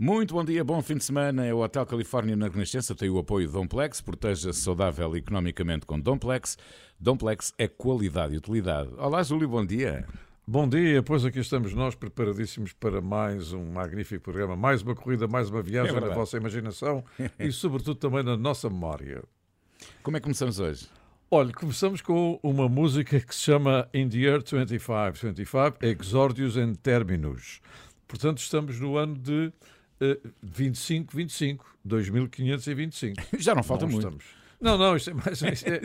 Muito bom dia, bom fim de semana. É o Hotel Califórnia na Renascença, tem o apoio de Domplex. Proteja-se saudável economicamente com Domplex. Domplex é qualidade e utilidade. Olá, Júlio, bom dia. Bom dia, pois aqui estamos nós preparadíssimos para mais um magnífico programa, mais uma corrida, mais uma viagem é na vossa imaginação e, sobretudo, também na nossa memória. Como é que começamos hoje? Olha, começamos com uma música que se chama In the Year 25, 25, Exordios and Terminus. Portanto, estamos no ano de 25, 25, 2525. Já não falta não muito. Estamos. Não, não, isto é mais. Isto é,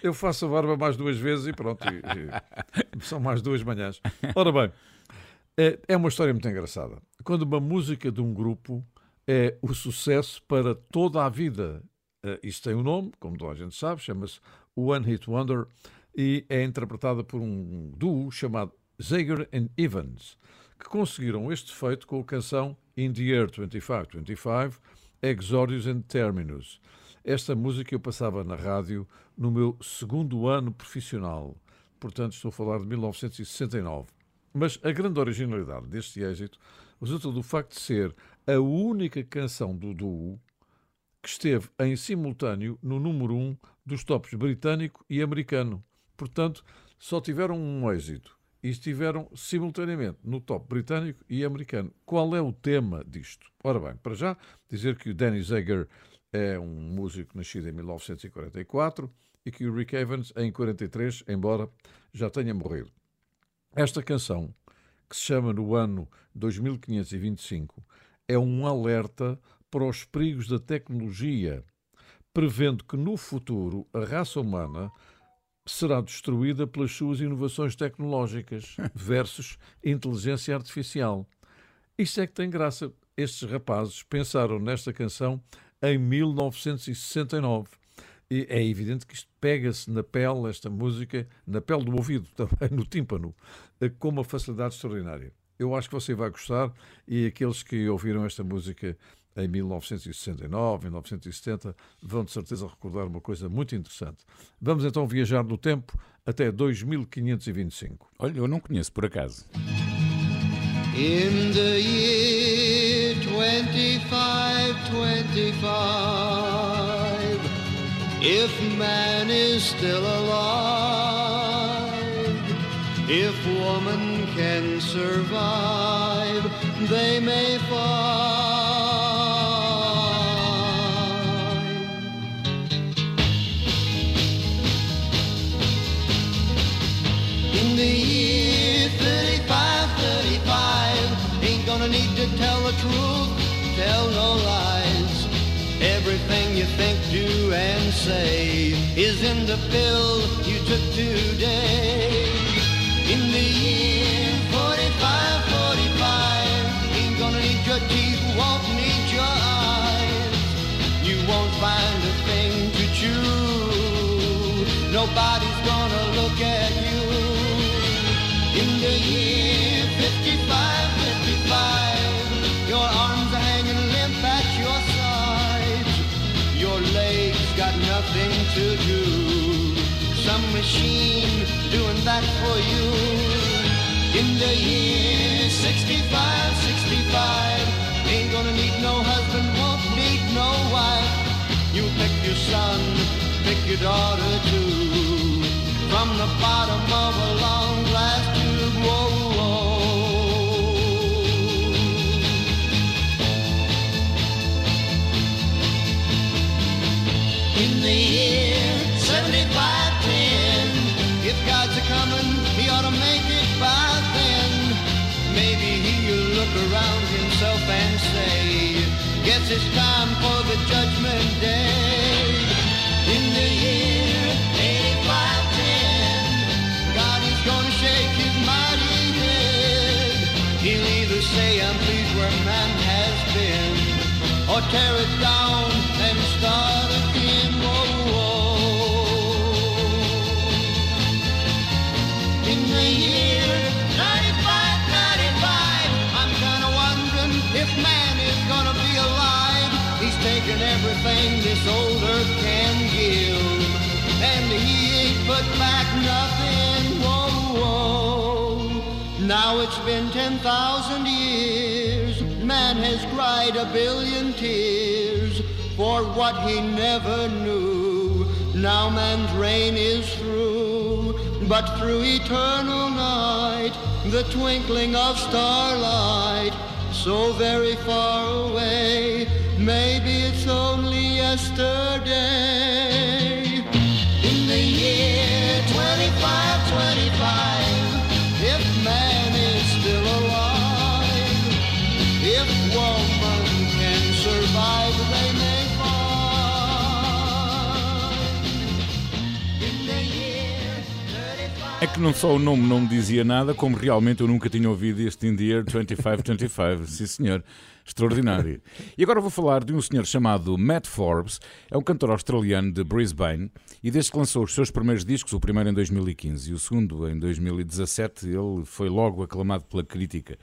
eu faço a barba mais duas vezes e pronto. E, e, são mais duas manhãs. Ora bem, é, é uma história muito engraçada. Quando uma música de um grupo é o sucesso para toda a vida. Uh, isto tem um nome, como toda a gente sabe, chama-se One Hit Wonder e é interpretada por um duo chamado Zager and Evans, que conseguiram este feito com a canção In the Year 2525, Exordios and Terminus. Esta música eu passava na rádio no meu segundo ano profissional, portanto estou a falar de 1969. Mas a grande originalidade deste êxito resulta do facto de ser a única canção do duo que esteve em simultâneo no número 1 um dos tops britânico e americano. Portanto, só tiveram um êxito e estiveram simultaneamente no top britânico e americano. Qual é o tema disto? Ora bem, para já, dizer que o Danny Zager é um músico nascido em 1944 e que o Rick Evans em 43, embora já tenha morrido. Esta canção, que se chama no ano 2525, é um alerta para os perigos da tecnologia, prevendo que no futuro a raça humana será destruída pelas suas inovações tecnológicas versus inteligência artificial. Isto é que tem graça. Estes rapazes pensaram nesta canção em 1969. E é evidente que isto pega-se na pele, esta música, na pele do ouvido, também no tímpano, com uma facilidade extraordinária. Eu acho que você vai gostar e aqueles que ouviram esta música em 1969, 1970, vão de certeza recordar uma coisa muito interessante. Vamos então viajar no tempo até 2525. Olha, eu não conheço por acaso. In the year 2525, if man is still alive, if woman can survive, they may find. Say is in the pill you took today. In the year 45, 45, ain't gonna need your teeth, won't need your eyes. You won't find a thing to chew. Nobody's gonna look at you. In the year to do. Some machine doing that for you. In the year 65, 65, ain't gonna need no husband, won't need no wife. You pick your son, pick your daughter too. From the bottom of a long glass the year 7510. If God's a coming, he ought to make it by then. Maybe he'll look around himself and say, Guess it's time for the judgment day. In the year 8510, God is gonna shake his mighty head. He'll either say, I'm pleased where man has been, or tear it down and start everything this old earth can give, and he ain't put back nothing. Whoa, whoa. Now it's been 10,000 years, man has cried a billion tears for what he never knew. Now man's reign is through, but through eternal night, the twinkling of starlight, so very far away, maybe it's only yesterday. In the year 2525, if man is still alive, if woman can survive, they may find. In the year 35. É que não só o nome não me dizia nada, como realmente eu nunca tinha ouvido este In the Year 2525. Sim, senhor. Extraordinário. E agora vou falar de um senhor chamado Matt Forbes, é um cantor australiano de Brisbane e desde que lançou os seus primeiros discos, o primeiro em 2015 e o segundo em 2017, ele foi logo aclamado pela crítica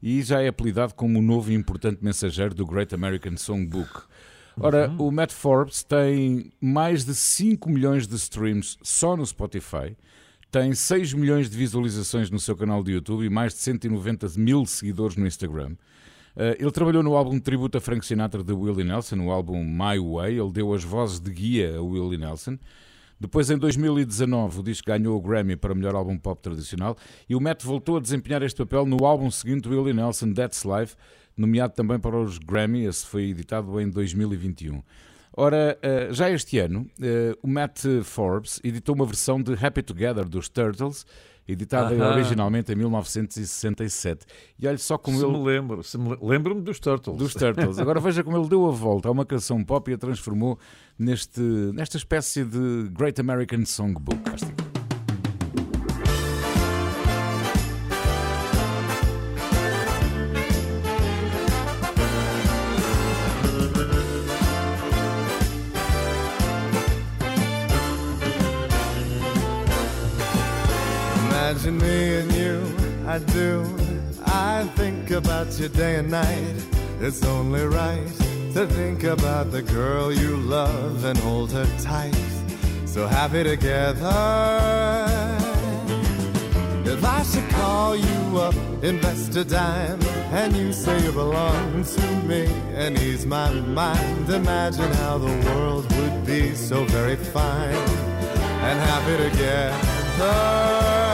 e já é apelidado como o novo e importante mensageiro do Great American Songbook. Ora, o Matt Forbes tem mais de 5 milhões de streams só no Spotify, tem 6 milhões de visualizações no seu canal de YouTube e mais de 190 mil seguidores no Instagram. Uh, ele trabalhou no álbum de tributo a Frank Sinatra de Willie Nelson, o álbum My Way. Ele deu as vozes de guia a Willie Nelson. Depois, em 2019, o disco ganhou o Grammy para melhor álbum pop tradicional e o Matt voltou a desempenhar este papel no álbum seguinte, Willie Nelson That's Life, nomeado também para os Grammy. Esse foi editado em 2021. Ora, uh, já este ano, uh, o Matt Forbes editou uma versão de Happy Together dos Turtles, editada Aham. originalmente em 1967. E olha só como Se ele me lembro, se me le- lembro-me dos Turtles. dos Turtles. Agora veja como ele deu a volta a uma canção pop e a transformou neste, nesta espécie de Great American Songbook. I do. I think about you day and night. It's only right to think about the girl you love and hold her tight. So happy together. If I should call you up, invest a dime, and you say you belong to me and ease my mind, imagine how the world would be so very fine and happy together.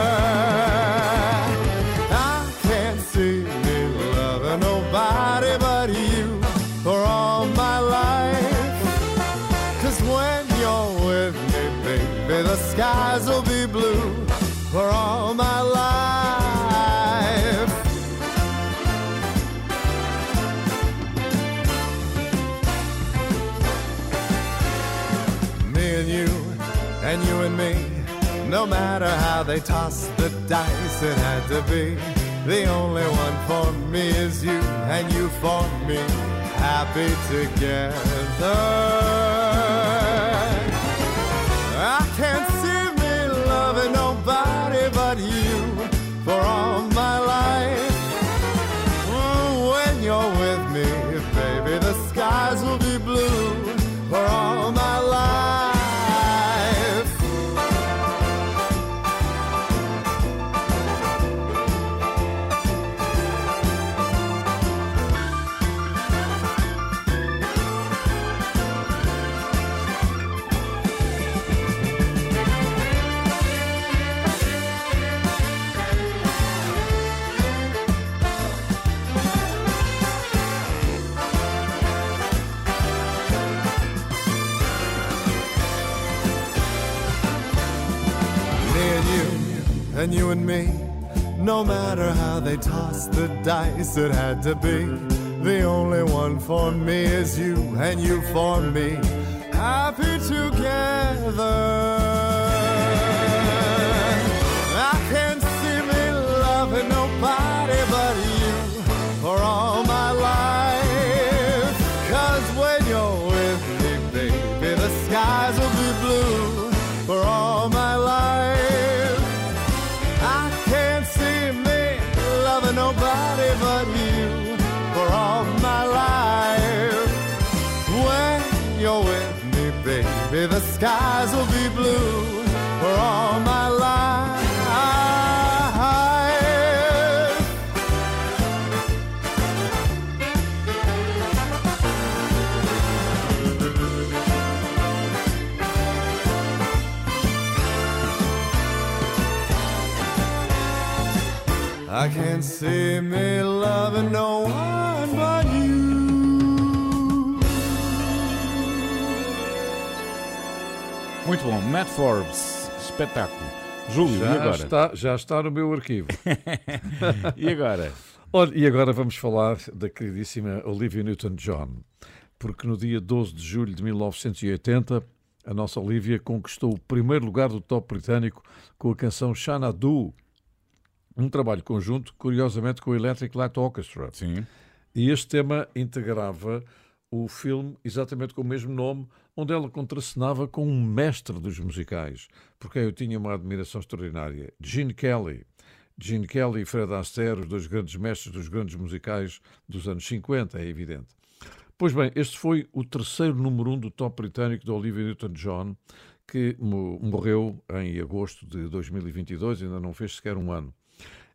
How they toss the dice, it had to be. The only one for me is you, and you for me, happy together. I can't see me loving nobody but you for all and you and me. No matter how they toss the dice, it had to be. The only one for me is you, and you for me. Happy together. skies will be blue for all my life. I can't see me loving no one Muito bom, Matt Forbes, espetáculo. Júlio, e Já agora? está, já está no meu arquivo. E agora? Olha, e agora vamos falar da queridíssima Olivia Newton-John, porque no dia 12 de julho de 1980 a nossa Olivia conquistou o primeiro lugar do top britânico com a canção Xanadu, um trabalho conjunto, curiosamente, com o Electric Light Orchestra. Sim. E este tema integrava o filme exatamente com o mesmo nome, onde ela contracenava com um mestre dos musicais, porque eu tinha uma admiração extraordinária, Gene Kelly. Gene Kelly e Fred Astaire, os dois grandes mestres dos grandes musicais dos anos 50, é evidente. Pois bem, este foi o terceiro número um do top britânico de Olivia Newton-John, que mo- morreu em agosto de 2022, ainda não fez sequer um ano.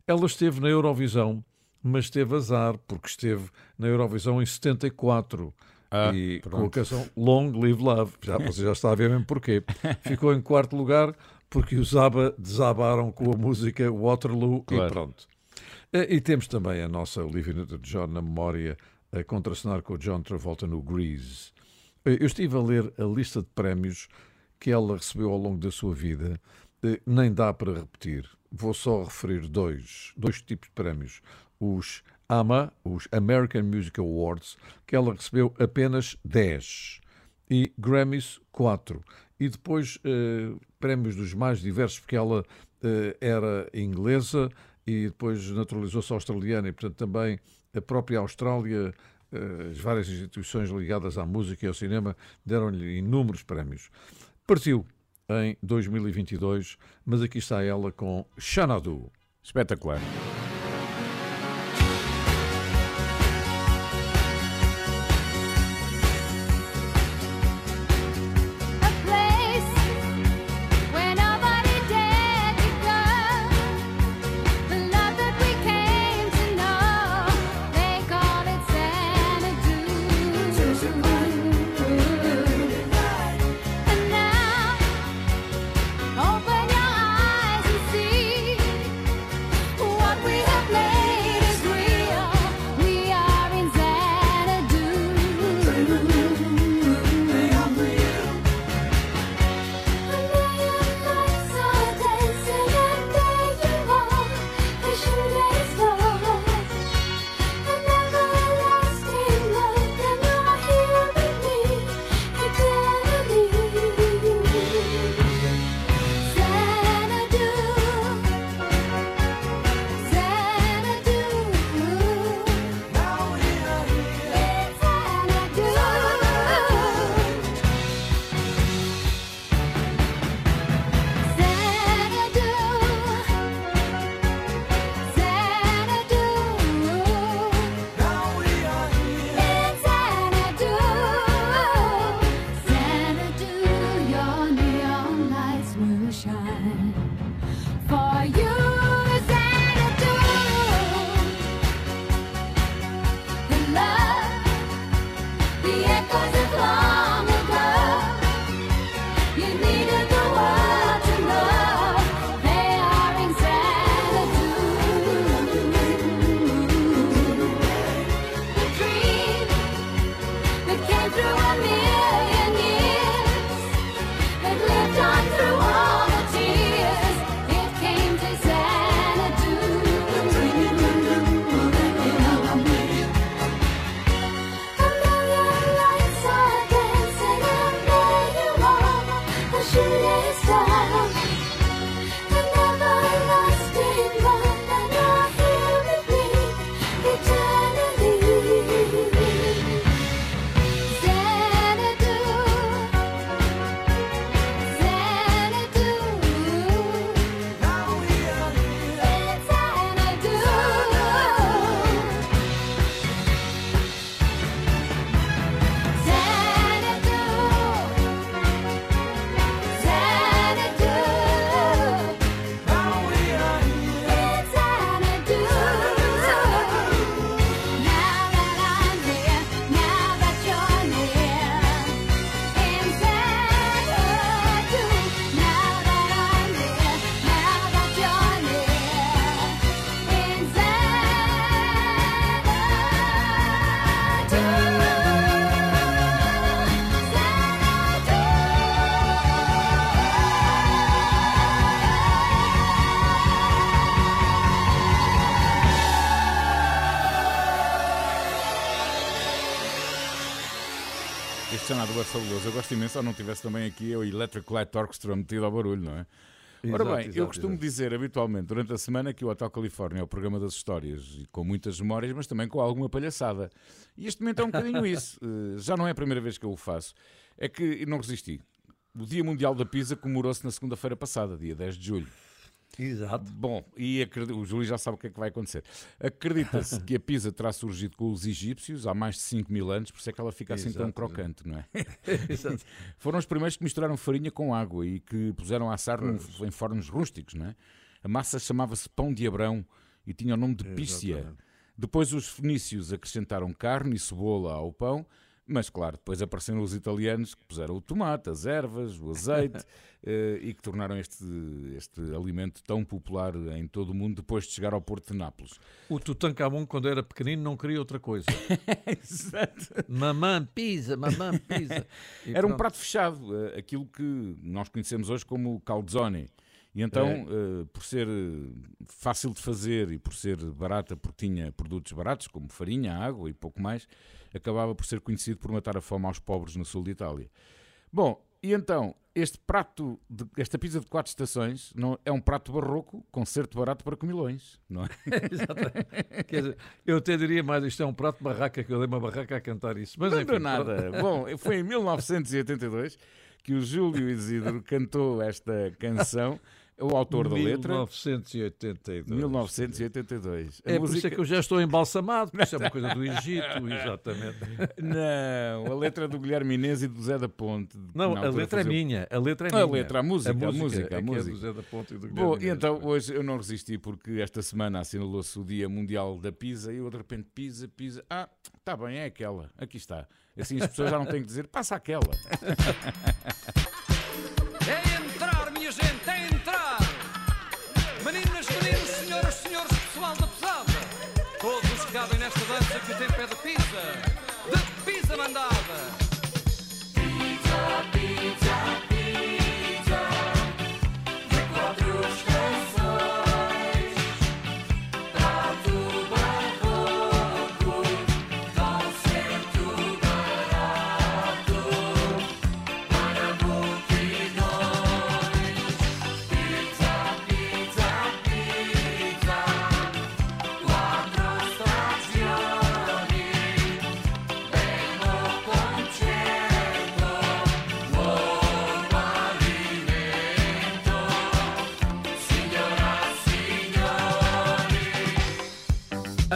Ela esteve na Eurovisão, mas teve azar, porque esteve na Eurovisão em 74. Ah, e com a pronto. canção Long Live Love. Já, você já está a ver mesmo porquê. Ficou em quarto lugar porque os ABBA desabaram com a música Waterloo Claro. e pronto. E, e temos também a nossa Olivia Newton-John na memória a contracenar com o John Travolta no Grease. Eh, Eu estive a ler a lista de prémios que ela recebeu ao longo da sua vida. Eh, Nem dá para repetir. Vou só referir dois, dois tipos de prémios. Os AMA, os American Music Awards, que ela recebeu apenas 10. E Grammys, 4. E depois eh, prémios dos mais diversos, porque ela eh, era inglesa e depois naturalizou-se australiana e, portanto, também a própria Austrália, eh, as várias instituições ligadas à música e ao cinema deram-lhe inúmeros prémios. Partiu em 2022, mas aqui está ela com Xanadu. Espetacular. Ar-condicionado é fabuloso. Eu gosto imenso, se eu não tivesse também aqui o Electric Light Orchestra metido ao barulho, não é? Ora Exato, bem, eu exato, costumo exato. dizer habitualmente durante a semana que o Hotel Califórnia é o programa das histórias e com muitas memórias, mas também com alguma palhaçada. E este momento é um bocadinho isso. Eh, Já não é a primeira vez que eu o faço. É que não resisti. O Dia Mundial da Pizza comemorou-se na segunda-feira passada, dia 10 de julho. Exato. Bom, e acredi- o Júlio já sabe o que é que vai acontecer. Acredita-se que a pizza terá surgido com os egípcios há mais de 5 mil anos, por isso é que ela fica assim tão Exato, crocante, não é? Exato. Foram os primeiros que misturaram farinha com água e que puseram a assar num- em fornos rústicos, não é? A massa chamava-se pão de Abrão e tinha o nome de pícia. Depois os fenícios acrescentaram carne e cebola ao pão, mas claro, depois apareceram os italianos que puseram o tomate, as ervas, o azeite eh, e que tornaram este, este alimento tão popular em todo o mundo depois de chegar ao Porto de Nápoles. O Tutankhamon, quando era pequenino, não queria outra coisa. Exato. mamã pisa, mamã pisa. E Era um pronto. prato fechado, eh, aquilo que nós conhecemos hoje como calzone. E então, É. eh, por ser fácil de fazer e por ser barata, porque tinha produtos baratos, como farinha, água e pouco mais, acabava por ser conhecido por matar a fome aos pobres no sul de Itália. Bom, e então, este prato, de- esta pizza de quatro estações, não, é um prato barroco, concerto barato para comilões, não é? Exatamente. Quer dizer, eu até diria mais, isto é um prato barraca, que eu dei uma barraca a cantar isso. Mas Não enfim, nada. Bom, foi em 1982 que o Júlio Isidro cantou esta canção, o autor da letra. 1982. 1982. A É por isso música... é que eu já estou embalsamado, porque isso é uma coisa do Egito, exatamente. Não, a letra do Guilherme Inês e do Zé da Ponte. Não, a letra é minha. A letra é A minha. letra, a música, a música, a é que música. É do Zé da Ponte e do Bom, Guilherme e Inês, então pois. hoje eu não resisti porque esta semana assinalou-se o Dia Mundial da Pizza e eu de repente pizza, pizza. Ah, está bem, é aquela. Aqui está. Assim as pessoas já não têm que dizer, passa aquela. De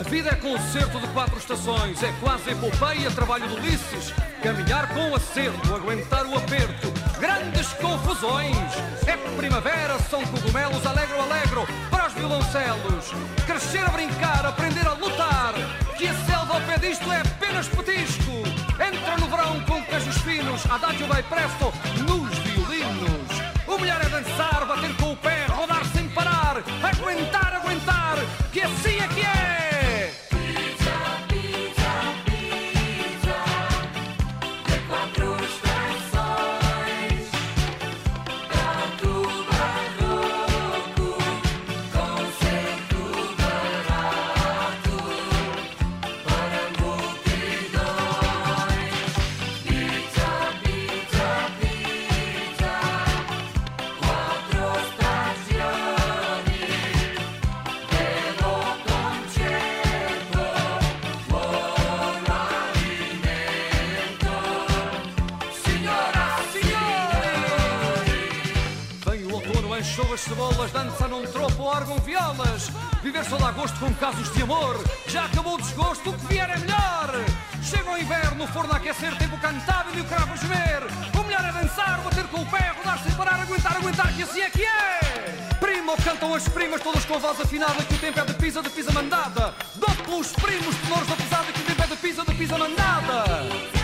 A vida é concerto de quatro estações, é quase epopeia, trabalho de Ulisses. Caminhar com acerto, aguentar o aperto, grandes confusões. É primavera, são cogumelos, alegro, alegro, para os violoncelos. Crescer a brincar, aprender a lutar, que a selva ao pé disto é apenas petisco. Entra no verão com queijos finos, adagio vai presto, nos violinos. O melhor é dançar, bater Viver só dá gosto com casos de amor. Já acabou o desgosto, o que vier é melhor. Chega o inverno, o forno a aquecer, tempo cantável e o cravo a gemer. O melhor é dançar, bater com o pé, rodar sem parar, aguentar, aguentar, que assim é que é. Primo, cantam as primas, todas com voz afinada, que o tempo é de pisa, de pisa mandada. Dou os primos, tenores da pesada, que o tempo é de pisa, de pisa mandada.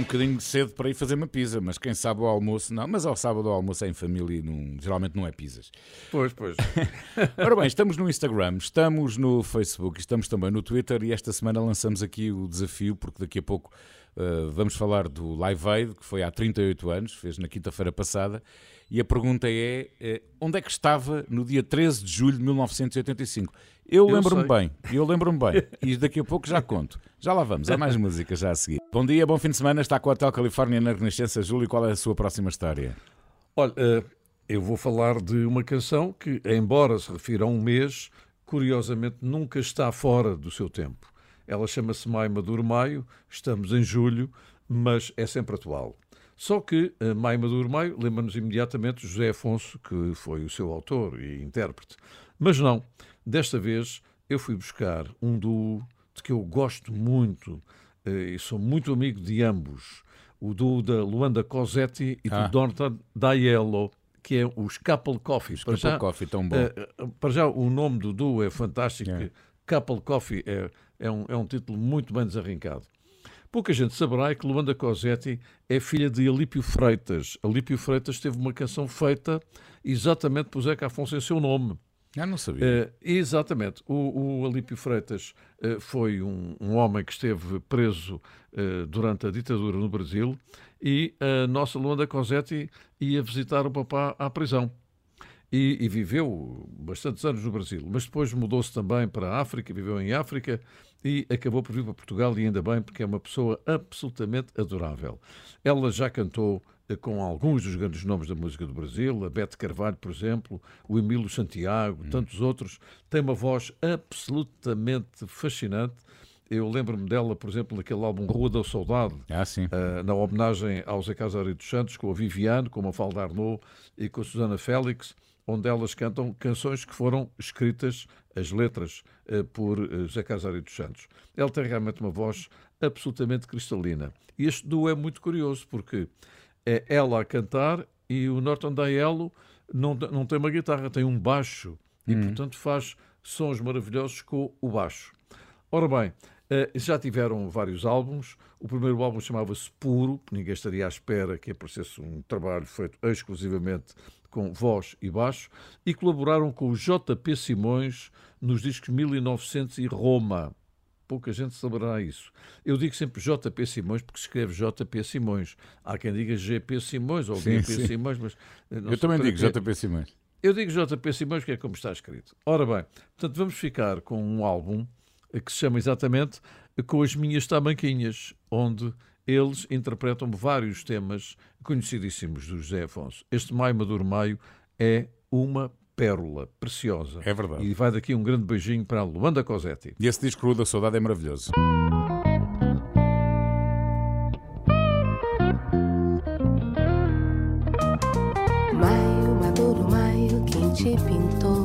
Um bocadinho cedo para ir fazer uma pizza, mas quem sabe o almoço, não. Mas ao sábado o almoço é em família e não- geralmente não é pizzas. Pois, pois. Ora bem, estamos no Instagram, estamos no Facebook, estamos também no Twitter e esta semana lançamos aqui o desafio, porque daqui a pouco uh, vamos falar do Live Aid, que foi há 38 anos, fez na quinta-feira passada, e a pergunta é: eh, onde é que estava no dia 13 de julho de 1985? Eu Eu lembro-me bem, eu lembro-me bem, e daqui a pouco já conto. Já lá vamos, há mais música já a seguir. Bom dia, bom fim de semana, está com o Hotel Califórnia na Renascença. Júlio, qual é a sua próxima história? Olha, eh, eu vou falar de uma canção que, embora se refira a um mês, curiosamente nunca está fora do seu tempo. Ela chama-se Maio Maduro Maio, estamos em julho, mas é sempre atual. Só que eh, Maio Maduro Maio lembra-nos imediatamente José Afonso, que foi o seu autor e intérprete. Mas não, desta vez eu fui buscar um duo de que eu gosto muito e sou muito amigo de ambos. O duo da Luanda Cosetti e Ah. do Donta Daiello, que é os Couple Coffee. Para Couple já, Coffee, tão bom. eh, eh, para já, o nome do duo é fantástico. É. Couple Coffee é, é, um, é um título muito bem desarrancado. Pouca gente saberá que Luanda Cosetti é filha de Alípio Freitas. Alípio Freitas teve uma canção feita exatamente por Zeca Afonso em seu nome. Ah, não sabia. Eh, exatamente. O, o Alípio Freitas eh, foi um, um homem que esteve preso eh, durante a ditadura no Brasil e a nossa Luanda Cosetti ia visitar o papá à prisão. E, e viveu bastantes anos no Brasil, mas depois mudou-se também para a África, viveu em África e acabou por vir para Portugal e ainda bem porque é uma pessoa absolutamente adorável. Ela já cantou com alguns dos grandes nomes da música do Brasil, a Bete Carvalho, por exemplo, o Emílio Santiago, tantos outros. Tem uma voz absolutamente fascinante. Eu lembro-me dela, por exemplo, naquele álbum Rua da Saudade, Ah, eh, na homenagem ao Zé Casário dos Santos, com a Viviane, com a Mafalda Arnaud e com a Susana Félix, onde elas cantam canções que foram escritas, as letras, eh, por eh, Zé Casário dos Santos. Ela tem realmente uma voz absolutamente cristalina. E este duo é muito curioso, porque é ela a cantar e o Norton Daiello não, não tem uma guitarra, tem um baixo. E, portanto, faz sons maravilhosos com o baixo. Ora bem, eh, já tiveram vários álbuns. O primeiro álbum chamava-se Puro, ninguém estaria à espera que aparecesse um trabalho feito exclusivamente com voz e baixo, e colaboraram com o JP Simões nos discos 1900 e Roma. Pouca gente saberá isso. Eu digo sempre JP Simões porque se escreve JP Simões. Há quem diga GP Simões ou Sim, GP sim. Simões, mas eh, Eu também digo quê. JP Simões. Eu digo JP Simões, que é como está escrito. Ora bem, portanto, vamos ficar com um álbum que se chama exatamente Com as Minhas Tamanquinhas, onde eles interpretam vários temas conhecidíssimos do José Afonso. Este Maio Maduro Maio é uma pérola preciosa. É verdade. E vai daqui um grande beijinho para a Luanda Cosetti. E esse disco da Saudade é maravilhoso. Maio, maduro, maio, quem te pintou?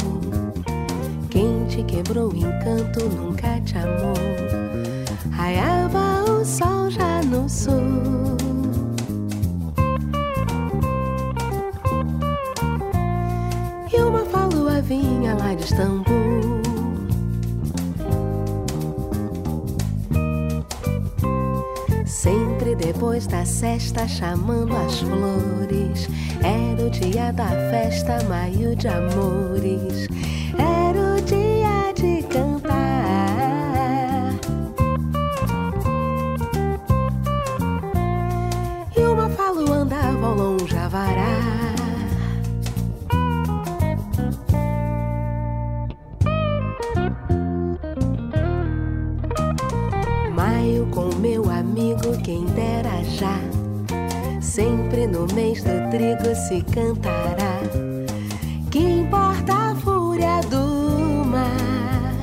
Quem te quebrou o encanto nunca te amou. Raiava o sol já no sul. Lá de Istambul. Sempre depois da cesta, chamando as flores. Era o dia da festa, maio de amores. Se cantará. Que importa a fúria do mar?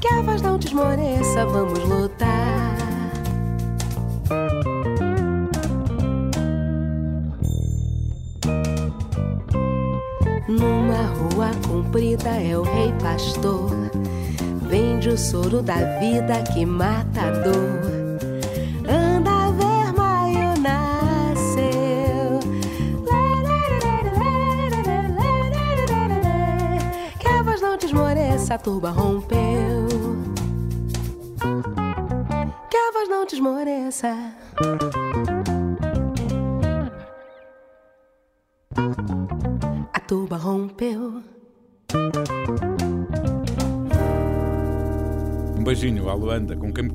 Que a voz não te esmoreça, vamos lutar. Numa rua comprida é o rei pastor. Vende o soro da vida que mata a dor.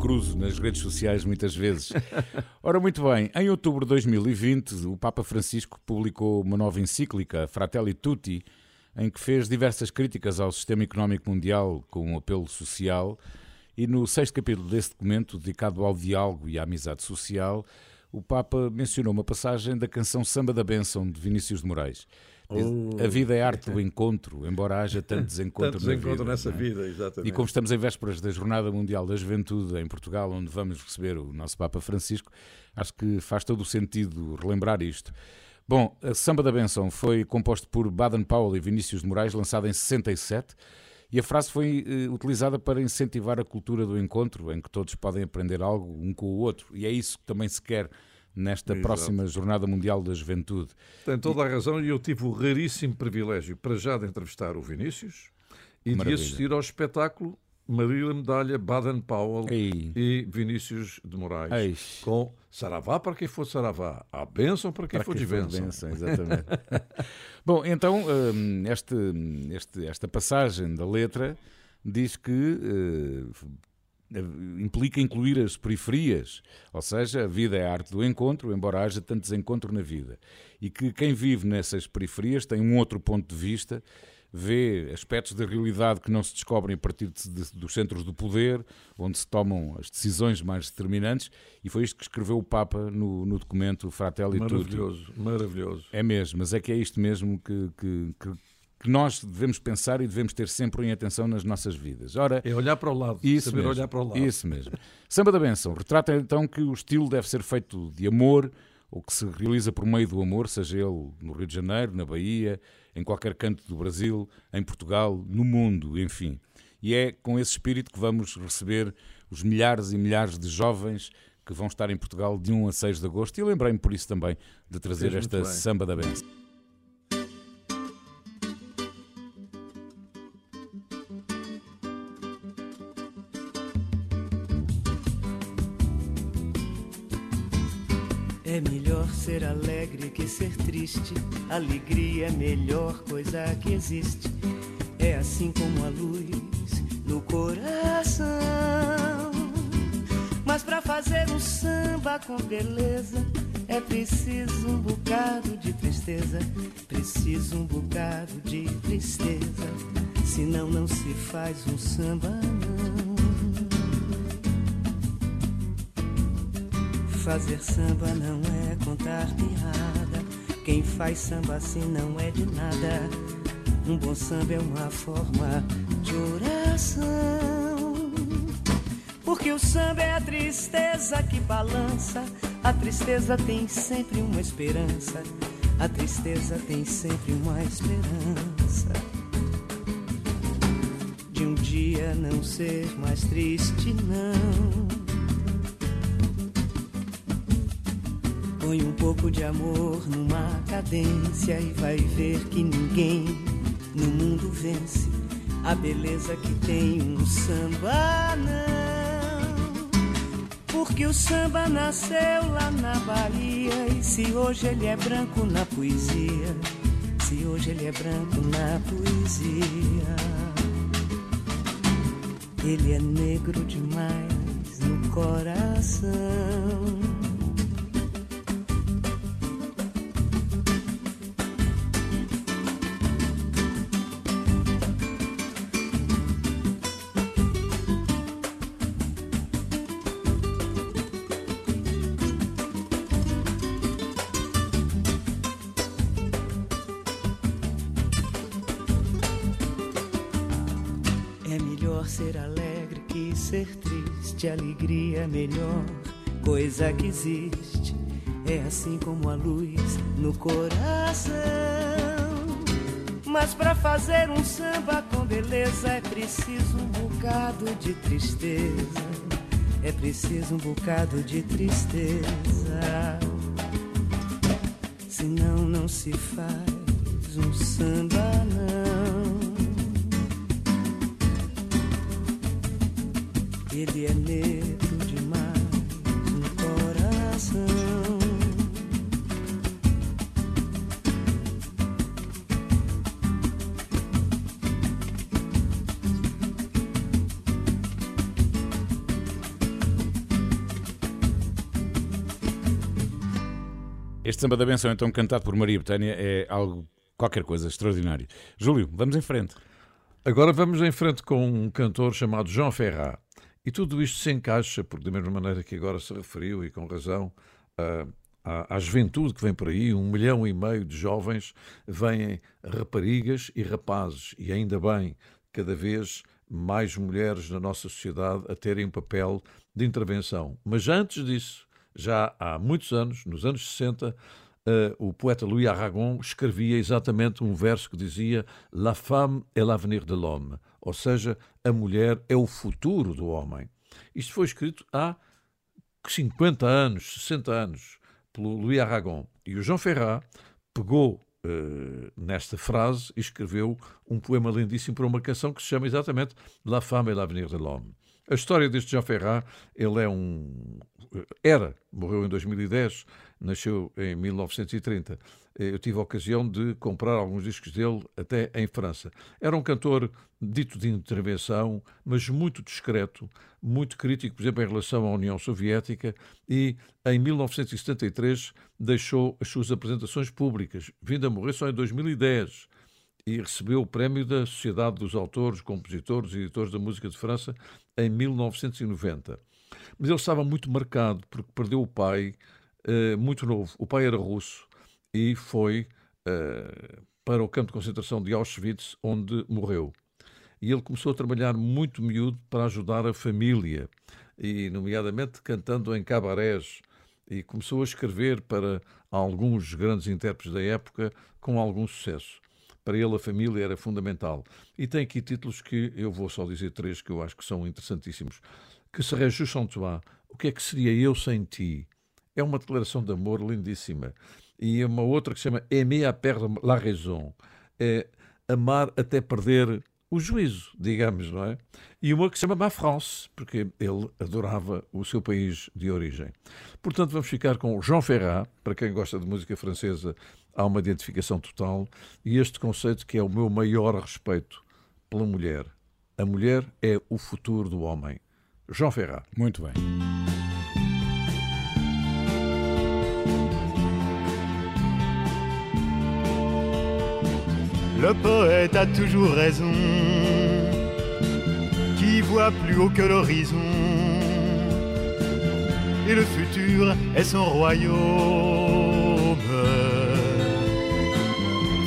Cruzo nas redes sociais muitas vezes. Ora, muito bem, em outubro de 2020, o Papa Francisco publicou uma nova encíclica, Fratelli Tutti, em que fez diversas críticas ao sistema económico mundial com um apelo social. E no sexto capítulo desse documento, dedicado ao diálogo e à amizade social, o Papa mencionou uma passagem da canção Samba da Bênção de Vinícius de Moraes. Oh. a vida é arte do encontro, embora haja tanto desencontro Tanto desencontro vida, nessa é? vida, exatamente. E como estamos em vésperas da Jornada Mundial da Juventude em Portugal, onde vamos receber o nosso Papa Francisco, acho que faz todo o sentido relembrar isto. Bom, a Samba da Benção foi composto por Baden Powell e Vinícius de Moraes, lançada em 67, e a frase foi eh, utilizada para incentivar a cultura do encontro, em que todos podem aprender algo um com o outro. E é isso que também se quer nesta Exato. próxima Jornada Mundial da Juventude. Tem toda a razão e eu tive o raríssimo privilégio para já de entrevistar o Vinícius e Maravilha. de assistir ao espetáculo Marília Medalha Baden Powell Ei. e Vinícius de Moraes Ei. com Saravá para quem for Saravá, a bênção para quem Para for quem de bênção. bênção, exatamente. Bom, então, hum, este, este- esta passagem da letra diz que eh, implica incluir as periferias, ou seja, a vida é a arte do encontro, embora haja tanto desencontro na vida. E que quem vive nessas periferias tem um outro ponto de vista, vê aspectos da realidade que não se descobrem a partir de- de- dos centros do poder, onde se tomam as decisões mais determinantes, e foi isto que escreveu o Papa no, no documento Fratelli Tutti. Maravilhoso, maravilhoso. É mesmo, mas é que é isto mesmo que, que, que, que nós devemos pensar e devemos ter sempre em atenção nas nossas vidas. Ora, É olhar para o lado, isso saber mesmo, olhar para o lado. Isso mesmo. Samba da Benção retrata então que o estilo deve ser feito de amor, ou que se realiza por meio do amor, seja ele no Rio de Janeiro, na Bahia, em qualquer canto do Brasil, em Portugal, no mundo, enfim. E é com esse espírito que vamos receber os milhares e milhares de jovens que vão estar em Portugal de 1 a 6 de agosto. E lembrei-me por isso também de trazer Fez esta. Samba da Benção. Ser alegre que ser triste. Alegria é a melhor coisa que existe. É assim como a luz no coração. Mas pra fazer um samba com beleza, é preciso um bocado de tristeza. Preciso um bocado de tristeza. Senão não se faz um samba, não. Fazer samba não é contar piada. Quem faz samba assim não é de nada. Um bom samba é uma forma de oração. Porque o samba é a tristeza que balança. A tristeza tem sempre uma esperança. A tristeza tem sempre uma esperança. De um dia não ser mais triste, não. Põe um pouco de amor numa cadência e vai ver que ninguém no mundo vence a beleza que tem um samba, não. Porque o samba nasceu lá na Bahia e se hoje ele é branco na poesia, se hoje ele é branco na poesia, ele é negro demais no coração. Alegria melhor coisa que existe. É assim como a luz no coração. Mas pra fazer um samba com beleza é preciso um bocado de tristeza. É preciso um bocado de tristeza. Senão não se faz um samba, não. Ele é negro demais no coração. Este samba da benção, então, cantado por Maria Betânia, é algo, qualquer coisa, extraordinário. Júlio, vamos em frente. Agora vamos em frente com um cantor chamado João Ferrat. E tudo isto se encaixa, porque da mesma maneira que agora se referiu, e com razão, à, à juventude que vem por aí, um milhão e meio de jovens, vêm raparigas e rapazes, e ainda bem, cada vez mais mulheres na nossa sociedade a terem um papel de intervenção. Mas antes disso, já há muitos anos, nos anos 60, eh, o poeta Louis Aragon escrevia exatamente um verso que dizia La femme est l'avenir de l'homme, ou seja, a mulher é o futuro do homem. Isto foi escrito há 50 anos, 60 anos, pelo Louis Aragon. E o João Ferrat pegou eh, nesta frase e escreveu um poema lindíssimo para uma canção que se chama exatamente La femme est l'avenir de l'homme. A história deste João Ferrat, ele é um. Era, morreu em 2010, nasceu em 1930. Eu tive a ocasião de comprar alguns discos dele até em França. Era um cantor dito de intervenção, mas muito discreto, muito crítico, por exemplo, em relação à União Soviética, e em 1973 deixou as suas apresentações públicas, vindo a morrer só em 2010 e recebeu o prémio da Sociedade dos Autores, Compositores e Editores da Música de França em 1990. Mas ele estava muito marcado porque perdeu o pai eh, muito novo. O pai era russo e foi eh, para o campo de concentração de Auschwitz, onde morreu. E ele começou a trabalhar muito miúdo para ajudar a família, e nomeadamente cantando em cabarés, e começou a escrever para alguns grandes intérpretes da época com algum sucesso. Para ele a família era fundamental. E tem aqui títulos que eu vou só dizer três que eu acho que são interessantíssimos. Que se sans toi, o que é que seria eu sem ti? É uma declaração de amor lindíssima. E uma outra que se chama Aimer à perdre la raison. É amar até perder o juízo, digamos, não é? E uma que se chama Ma France, porque ele adorava o seu país de origem. Portanto, vamos ficar com Jean Ferrat, para quem gosta de música francesa, há uma identificação total, e este conceito que é o meu maior respeito pela mulher. A mulher é o futuro do homem. Jean Ferrat. Muito bem. Le poète a toujours raison, qui voit plus haut que l'horizon. Et le futur est son royaume.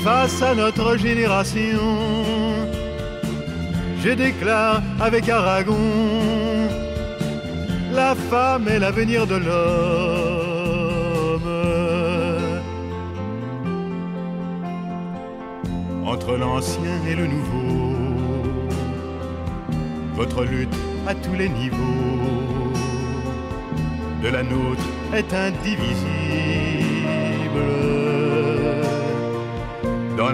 Face à notre génération, je déclare avec Aragon, la femme est l'avenir de l'homme. entre l'ancien et le nouveau. Votre lutte à tous les niveaux de la nôtre est indivisible.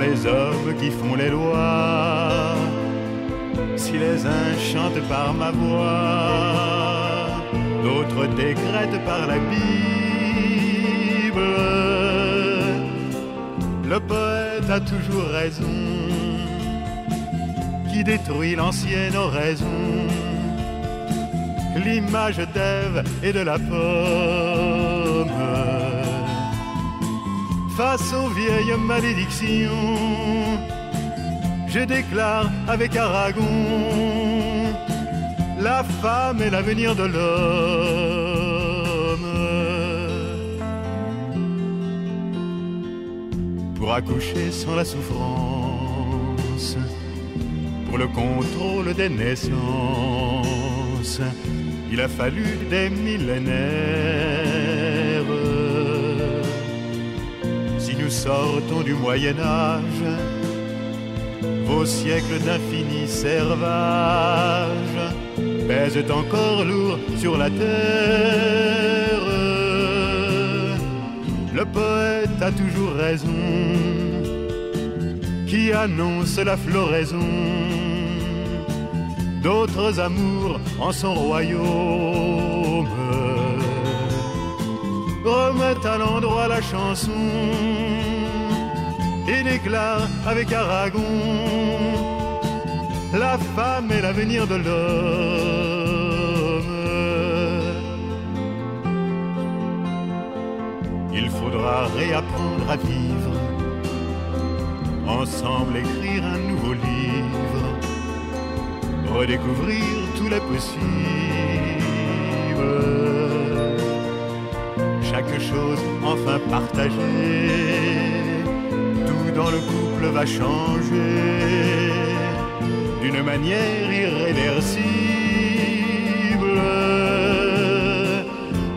Les hommes qui font les lois, si les uns chantent par ma voix, d'autres décrètent par la Bible. Le poète a toujours raison, qui détruit l'ancienne oraison, l'image d'Ève et de la pomme. Face aux vieilles malédictions, je déclare avec Aragon, la femme est l'avenir de l'homme. pour accoucher sans la souffrance, pour le contrôle des naissances, il a fallu des millénaires. Sortons du Moyen Âge, vos siècles d'infini servage pèsent encore lourd sur la terre. Le poète a toujours raison, qui annonce la floraison d'autres amours en son royaume. Remettent à l'endroit la chanson et déclare avec Aragon la femme est l'avenir de l'homme. Il faudra réapprendre à vivre, ensemble écrire un nouveau livre, redécouvrir tous les possibles. Chaque chose enfin partagée, dans le couple va changer d'une manière irréversible.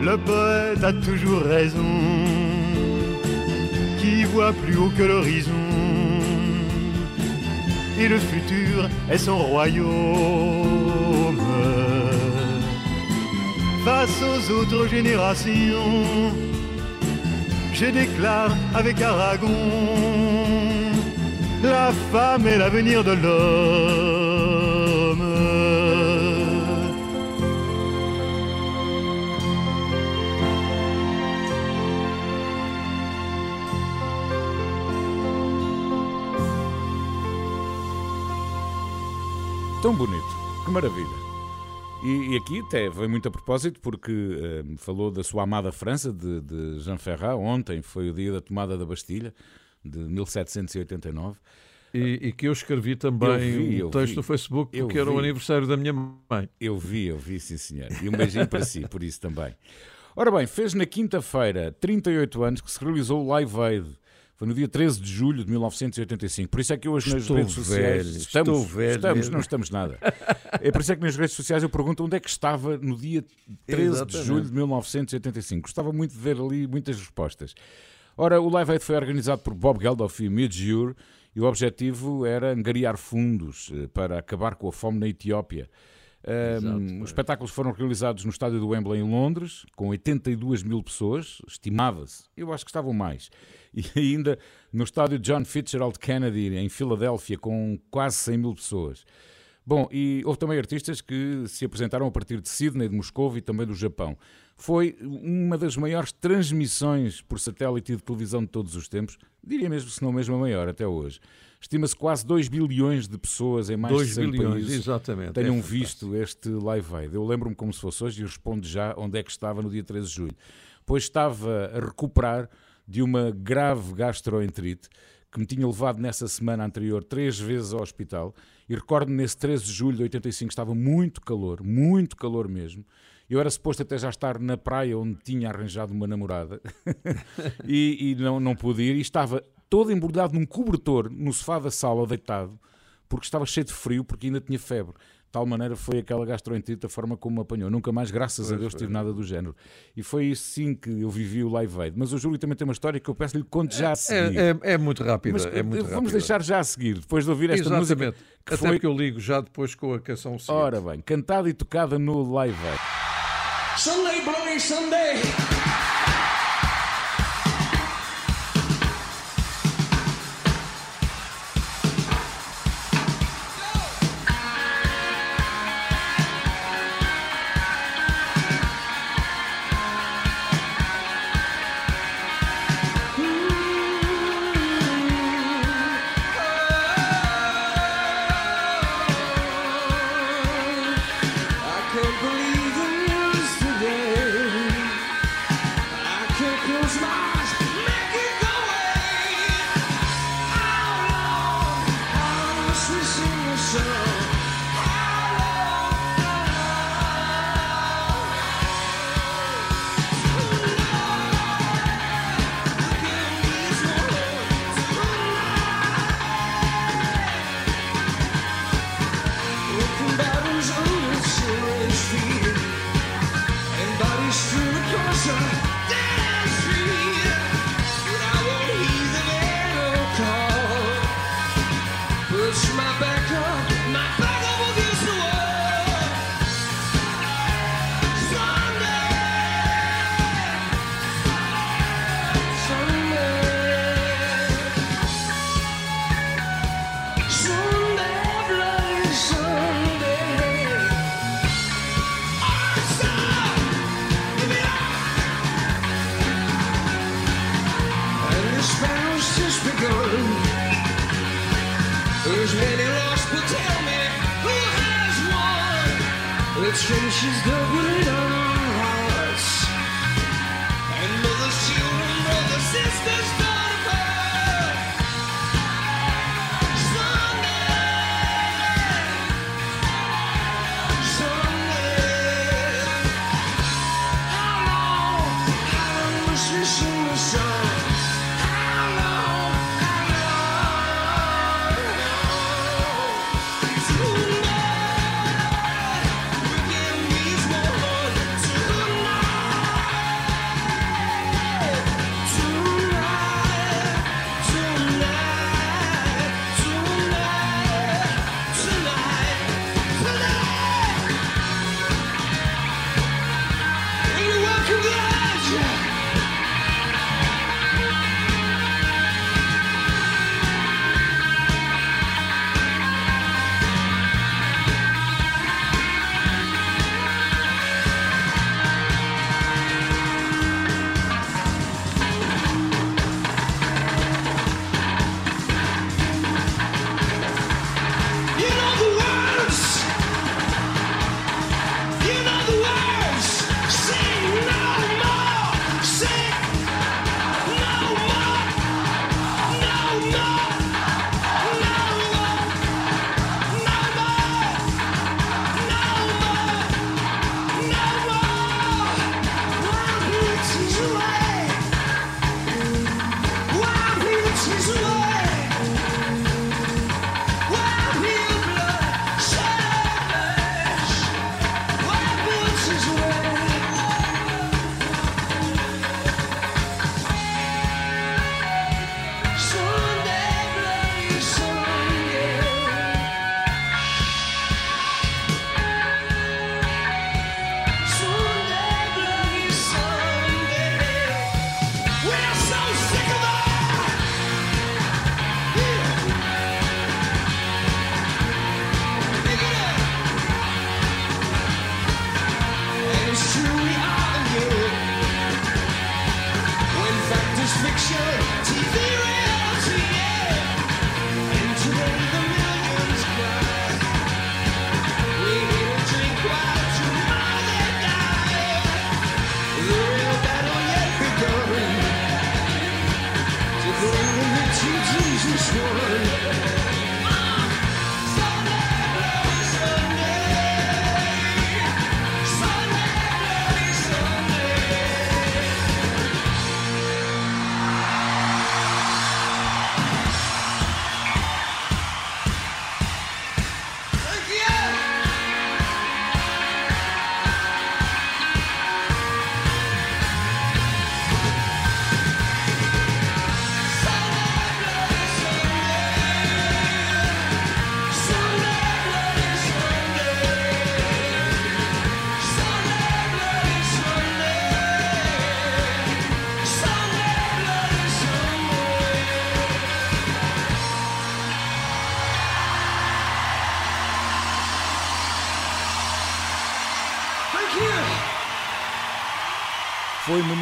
Le poète a toujours raison, qui voit plus haut que l'horizon. Et le futur est son royaume. Face aux autres générations, je déclare avec Aragon la femme est l'avenir de l'homme. Tão bonito, que maravilha. E, aqui até veio muito a propósito porque eh, falou da sua amada França, de, de Jean Ferrat. Ontem foi o dia da tomada da Bastilha, de 1789. E, e que eu escrevi também Eu vi, um eu texto vi. no Facebook porque era o aniversário da minha mãe. Eu vi, eu vi, sim senhor. E um beijinho para si, por isso também. Ora bem, fez na quinta-feira 38 anos que se realizou o Live Aid. Foi no dia 13 de julho de 1985. Por isso é que hoje nas Estou redes sociais. velho, estamos, estou velho estamos, mesmo. não estamos nada. É por isso é que nas redes sociais eu pergunto onde é que estava no dia 13 de Exatamente. julho de 1985. Gostava muito de ver ali muitas respostas. Ora, o Live Aid foi organizado por Bob Geldof e Midge Ure e o objetivo era angariar fundos eh, para acabar com a fome na Etiópia. Um, os espetáculos foram realizados no estádio do Wembley em Londres, com 82 mil pessoas, estimava-se. Eu acho que estavam mais. E ainda no estádio John Fitzgerald Kennedy, em Filadélfia, com quase 100 mil pessoas. Bom, e houve também artistas que se apresentaram a partir de Sydney, de Moscou e também do Japão. Foi uma das maiores transmissões por satélite e de televisão de todos os tempos, diria mesmo, se não mesmo a maior até hoje. Estima-se quase 2 bilhões de pessoas em mais 2 de 100 bilhões, países exatamente. tenham É visto este Live Aid. Eu lembro-me como se fosse hoje e respondo já onde é que estava no dia 13 de julho. Pois estava a recuperar de uma grave gastroenterite que me tinha levado nessa semana anterior três vezes ao hospital e recordo-me nesse 13 de julho de 85 estava muito calor, muito calor mesmo. Eu era suposto até já estar na praia onde tinha arranjado uma namorada e, e não, não pude ir e estava todo embrulhado num cobertor no sofá da sala deitado porque estava cheio de frio porque ainda tinha febre. De tal maneira foi aquela gastroenterite a forma como me apanhou. Nunca mais, graças a Deus, tive nada do género. E foi isso sim que eu vivi o Live Aid. Mas o Júlio também tem uma história que eu peço-lhe que conte já a seguir. É, é, é muito rápida. É muito vamos rápida. deixar já a seguir, depois de ouvir esta Exatamente. música. Que Até foi, porque eu ligo já depois com a canção seguinte. ora bem, cantada e tocada no Live Aid. Sunday, Bloody Sunday.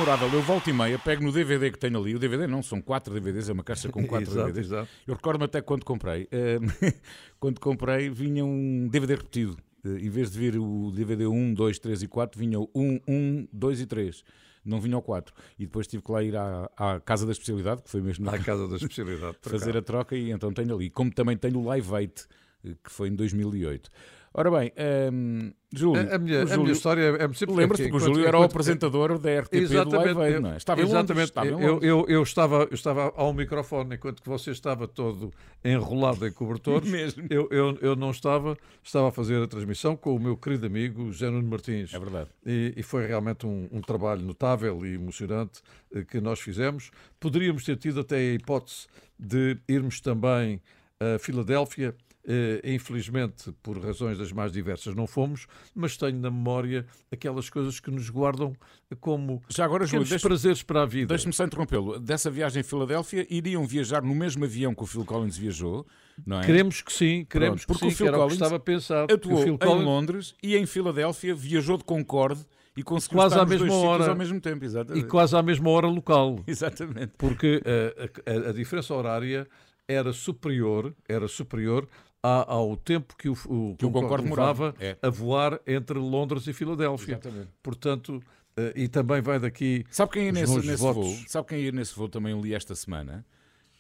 Memorável. Eu volto e meia, pego no DVD que tenho ali. O DVD não, são quatro DVDs, é uma caixa com quatro Exato, DVDs. exato. Eu recordo-me até quando comprei. eh, quando comprei, vinha um DVD repetido. Eh, Em vez de vir o DVD 1, 2, 3 e 4, vinha o 1, 1, 2 e 3. Não vinha o 4. E depois tive que lá ir à, à Casa da Especialidade, que foi mesmo À casa da especialidade. fazer a troca e então tenho ali. Como também tenho o Live 8, eh, que foi em 2008. Ora bem, ehm, Júlio, A, a minha, o a Júlio- minha história é sempre Lembras-te que o Júlio era o apresentador da RTP do Live Aid, não é? Estava Londres, exatamente. estava em eu, Londres. eu, eu estava, eu estava ao microfone enquanto que você estava todo enrolado em cobertores. Mesmo. Eu, eu, eu não estava, estava a fazer a transmissão com o meu querido amigo José Nuno Martins. É verdade. E, e foi realmente um, um trabalho notável e emocionante eh, que nós fizemos. Poderíamos ter tido até a hipótese de irmos também a Filadélfia. Eh, infelizmente, por razões das mais diversas, não fomos, mas tenho na memória aquelas coisas que nos guardam como Já agora, Júlio, deixa- prazeres para a vida. Deixe-me só interrompê-lo. Dessa viagem em Filadélfia, iriam viajar no mesmo avião que o Phil Collins viajou, não é? Queremos que sim, queremos Pronto, que porque sim, o Phil que Collins estava pensado. Atuou em Collins- Londres e em Filadélfia, viajou de Concorde e conseguiu Quase à mesma hora. ao mesmo tempo. e Exatamente. quase à mesma hora local. Exatamente. Porque eh, a, a- a diferença horária era superior, era superior a- ao tempo que o, o, Que o Concorde demorava, é. a voar entre Londres e Filadélfia. Exatamente. Portanto, eh, e também vai daqui. Sabe quem ia nesse, nesse voo? Sabe quem ia nesse voo também li esta semana?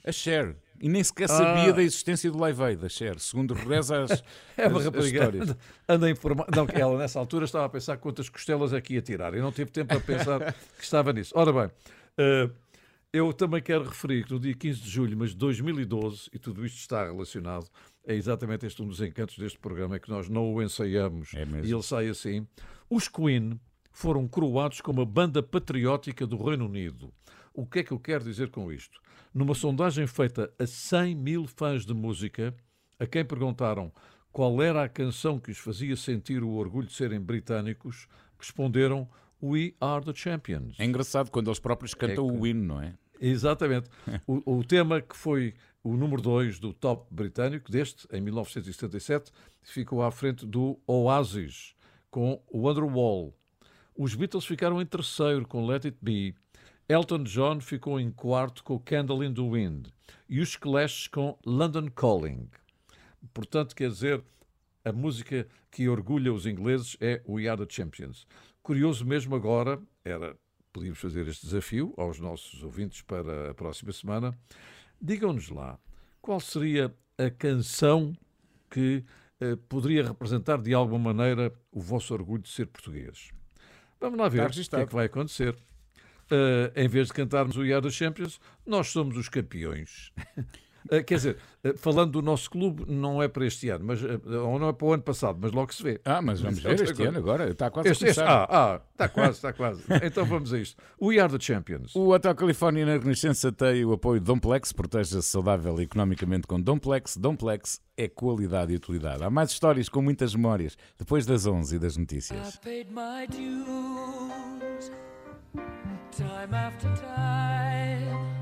A Cher. E nem sequer sabia Ah. da existência do Live Aid, da Cher. Segundo reza as, É uma as- rapariga. anda- Anda. Não, que ela nessa altura estava a pensar quantas costelas é que ia tirar. E não tive tempo a pensar que estava nisso. Ora bem, eh, eu também quero referir que no dia 15 de julho, mas de 2012, e tudo isto está relacionado, é exatamente este um dos encantos deste programa, é que nós não o ensaiamos É e ele sai assim. Os Queen foram coroados como a banda patriótica do Reino Unido. O que é que eu quero dizer com isto? Numa sondagem feita a 100 mil fãs de música, a quem perguntaram qual era a canção que os fazia sentir o orgulho de serem britânicos, responderam We Are the Champions. É engraçado quando eles próprios cantam É que- o hino, não é? Exatamente. O, o tema que foi o número 2 do top britânico, deste, em 1977, ficou à frente do Oasis, com Wonderwall. Os Beatles ficaram em terceiro, com Let It Be. Elton John ficou em quarto, com Candle in the Wind. E os Clash com London Calling. Portanto, quer dizer, a música que orgulha os ingleses é We Are the Champions. Curioso mesmo agora, era, podíamos fazer este desafio aos nossos ouvintes para a próxima semana. Digam-nos lá, qual seria a canção que eh, poderia representar de alguma maneira o vosso orgulho de ser português? Vamos lá ver o que é que vai acontecer. Eh, em vez de cantarmos o the Champions, nós somos os campeões. Eh, quer dizer, eh, falando do nosso clube, não é para este ano, mas, eh, ou não é para o ano passado, mas logo se vê. Ah, mas vamos ver este ano agora. Está quase Este, a este, ah, ah, está quase, está quase. Então vamos a isto. We Are the Champions. O Hotel Califórnia na Renascença tem o apoio de Domplex, proteja-se saudável e economicamente com Domplex. Domplex é qualidade e utilidade. Há mais histórias com muitas memórias, depois das 11 e das notícias. I paid my dues time after time.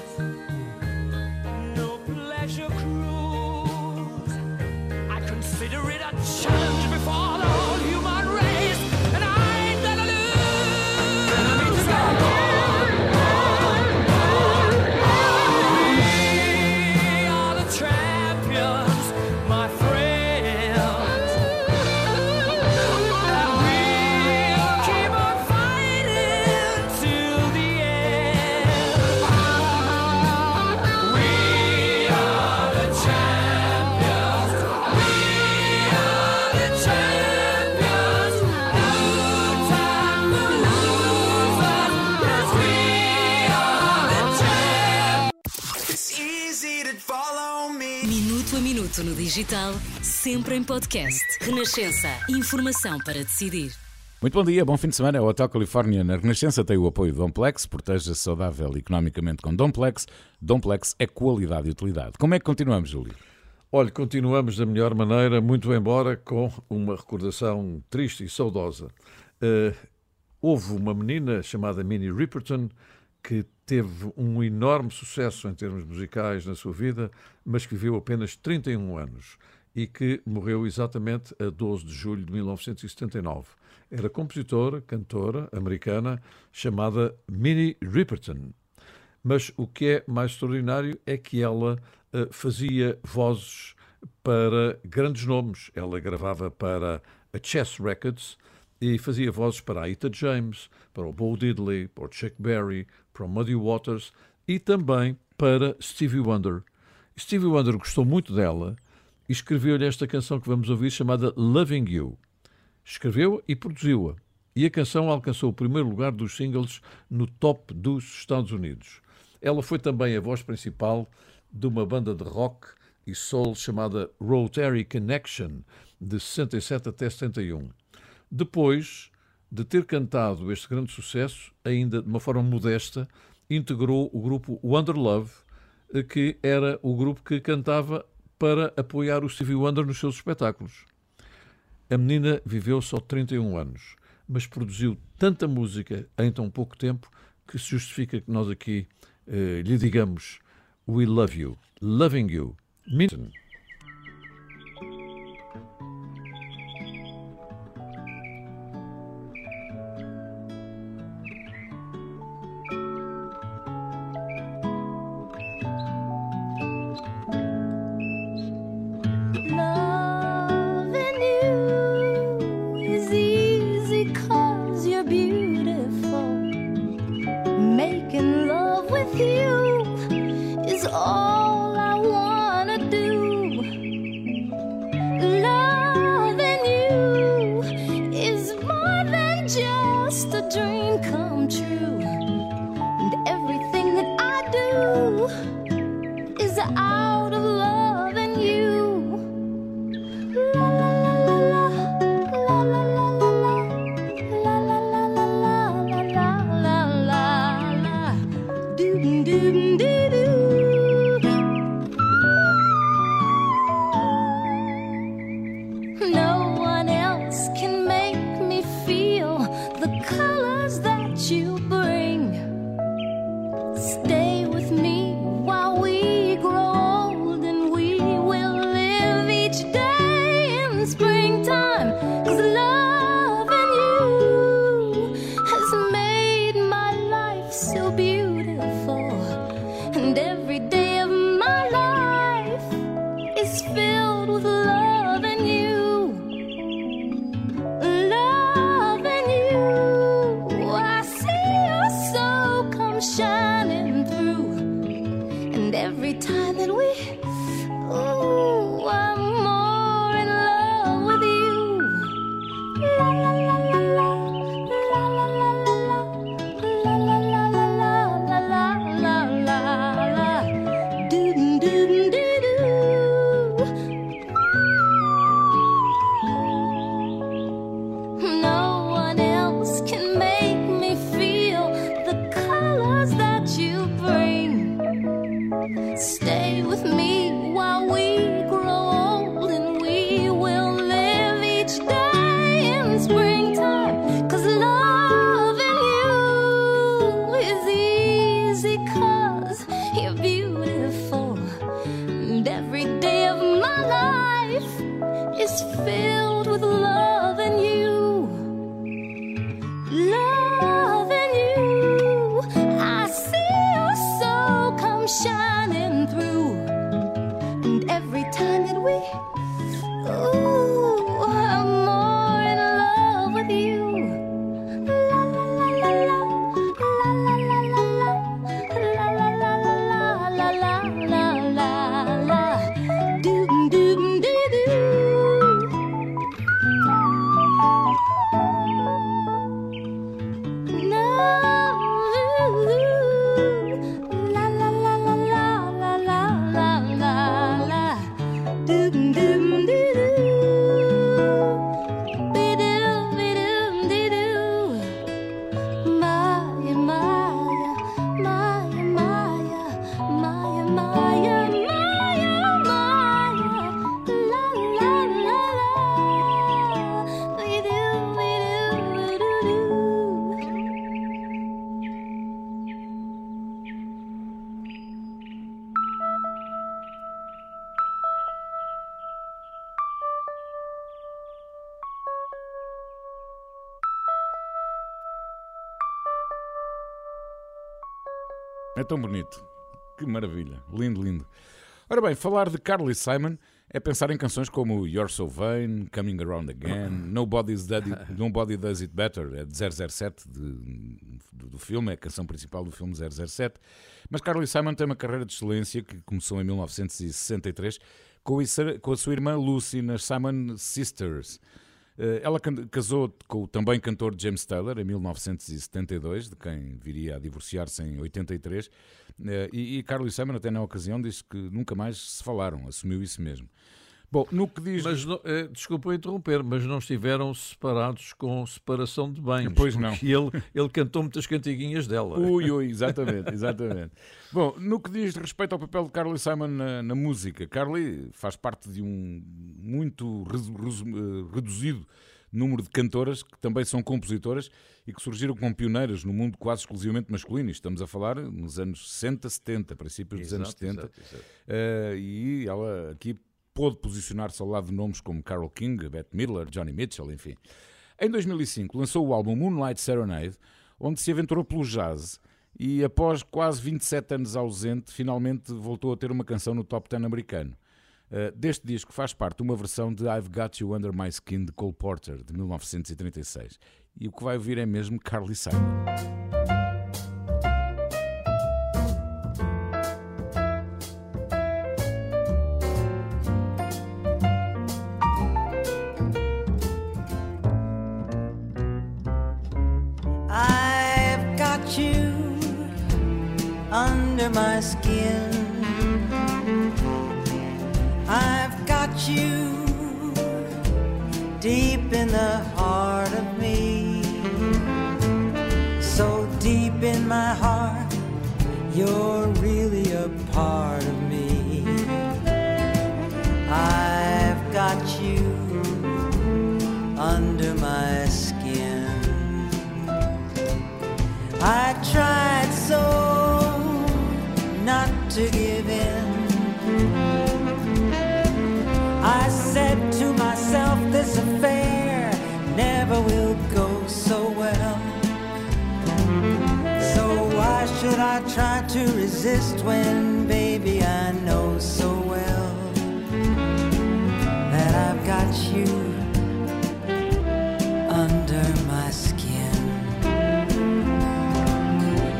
digital, sempre em podcast. Renascença. Informação para decidir. Muito bom dia, bom fim de semana. O Hotel Califórnia na Renascença tem o apoio de Domplex, proteja-se saudável economicamente com Domplex. Domplex é qualidade e utilidade. Como é que continuamos, Júlio? Olha, continuamos da melhor maneira, muito embora com uma recordação triste e saudosa. Eh, houve uma menina chamada Minnie Riperton que teve um enorme sucesso em termos musicais na sua vida, mas que viveu apenas 31 anos. e que morreu exatamente a 12 de julho de 1979. Era compositora, cantora americana chamada Minnie Riperton. Mas o que é mais extraordinário é que ela eh, fazia vozes para grandes nomes. Ela gravava para a Chess Records e fazia vozes para a Etta James, para o Bo Diddley, para o Chuck Berry, para o Muddy Waters e também para Stevie Wonder. Stevie Wonder gostou muito dela e escreveu-lhe esta canção que vamos ouvir chamada Loving You. Escreveu e produziu-a. E a canção alcançou o primeiro lugar dos singles no top dos Estados Unidos. Ela foi também a voz principal de uma banda de rock e soul chamada Rotary Connection, de 67 até 71. Depois de ter cantado este grande sucesso, ainda de uma forma modesta, integrou o grupo Wonder Love, eh, que era o grupo que cantava para apoiar o Stevie Wonder nos seus espetáculos. A menina viveu só 31 anos, mas produziu tanta música em tão pouco tempo que se justifica que nós aqui eh, lhe digamos We love you, loving you. Minton. É tão bonito. Que maravilha. Lindo, lindo. Ora bem, falar de Carly Simon é pensar em canções como You're So Vain, Coming Around Again, Nobody's Done It- Nobody Does It Better, é de 007 de- do, do filme, é a canção principal do filme 007. Mas Carly Simon tem uma carreira de excelência que começou em 1963 com a, isa- com a sua irmã Lucy nas Simon Sisters. Eh, Ela casou com o também cantor James Taylor em 1972, de quem viria a divorciar-se em 83. Eh, E, e Carly Simon, até na ocasião, disse que nunca mais se falaram, assumiu isso mesmo. Bom, no que diz. Mas, não- eh, desculpa interromper, mas não estiveram separados com separação de bens. Pois não. porque Ele, ele cantou muitas cantiguinhas dela. Ui, ui, exatamente, exatamente. Bom, no que diz respeito ao papel de Carly Simon na, na música, Carly faz parte de um muito resu- resu- eh, reduzido número de cantoras que também são compositoras e que surgiram como pioneiras no mundo quase exclusivamente masculino. Estamos a falar nos anos 60, 70, princípios dos anos Exato, 70. exato, exato. Eh, e ela aqui pôde posicionar-se ao lado de nomes como Carole King, Bette Midler, Johnny Mitchell, enfim. Em 2005 lançou o álbum Moonlight Serenade, onde se aventurou pelo jazz e após quase 27 anos ausente, finalmente voltou a ter uma canção no top 10 americano. Uh, deste disco faz parte uma versão de I've Got You Under My Skin de Cole Porter, de 1936. E o que vai ouvir é mesmo Carly Simon. apart. I try to resist when, baby, I know so well that I've got you under my skin?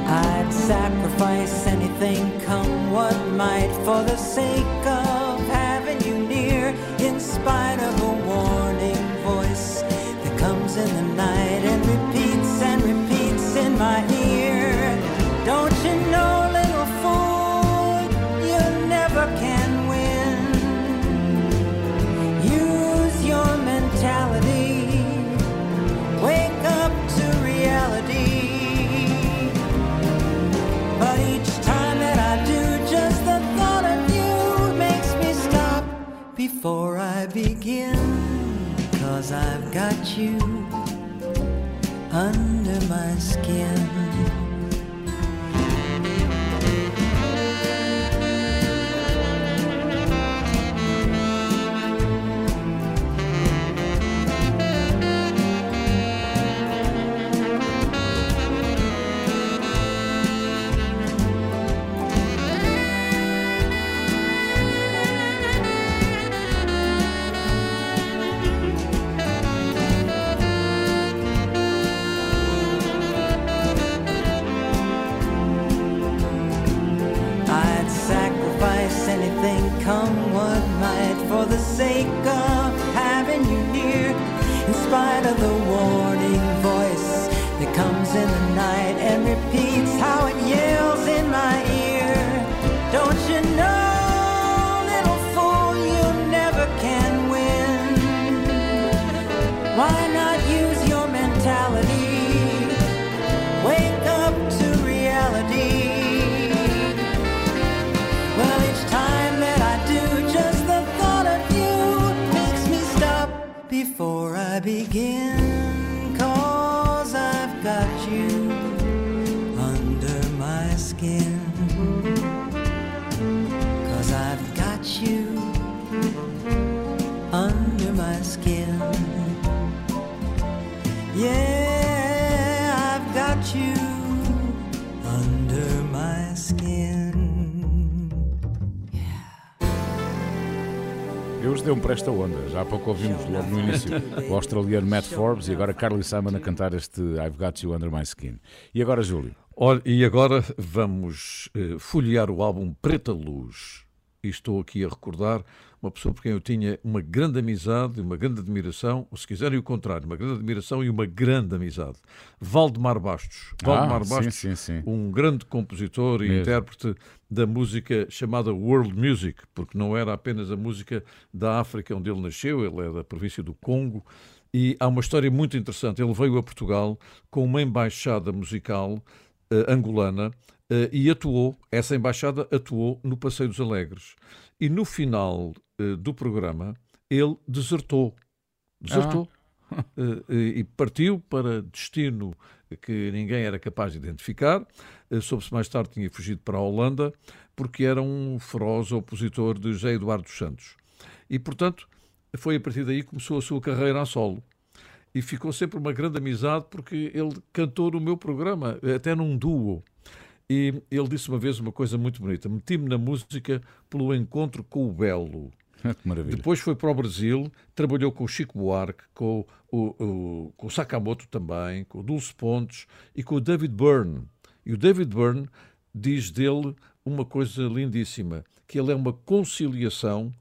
I'd sacrifice anything, come what might, for the sake of having you near, in spite of a warning voice that comes in the night and repeats and repeats in my before I begin. Cause I've got you under my skin. Forbes deu-me para esta onda. Já há pouco ouvimos logo no início o australiano Matt Forbes e agora Carly Simon a cantar este I've Got You Under My Skin. E agora, Júlio? Olha, e agora vamos eh, folhear o álbum Preta Luz. E estou aqui a recordar uma pessoa por quem eu tinha uma grande amizade, uma grande admiração, ou se quiserem o contrário, uma grande admiração e uma grande amizade. Valdemar Bastos. Valdemar Ah, sim, Bastos, sim, sim. um grande compositor e Mesmo. intérprete da música chamada World Music, porque não era apenas a música da África onde ele nasceu, ele é da província do Congo. E há uma história muito interessante. Ele veio a Portugal com uma embaixada musical eh, angolana eh, e atuou, essa embaixada atuou no Passeio dos Alegres. E no final eh, do programa, ele desertou. Desertou. Eh, e partiu para destino que ninguém era capaz de identificar. Soube-se mais tarde tinha fugido para a Holanda, porque era um feroz opositor de José Eduardo dos Santos. E, portanto, foi a partir daí que começou a sua carreira a solo. E ficou sempre uma grande amizade porque ele cantou no meu programa, até num duo. E ele disse uma vez uma coisa muito bonita: meti-me na música pelo encontro com o belo. Depois foi para o Brasil, trabalhou com o Chico Buarque, com o, o- com o Sakamoto também, com o Dulce Pontes e com o David Byrne. E o David Byrne diz dele uma coisa lindíssima, que ele é uma conciliação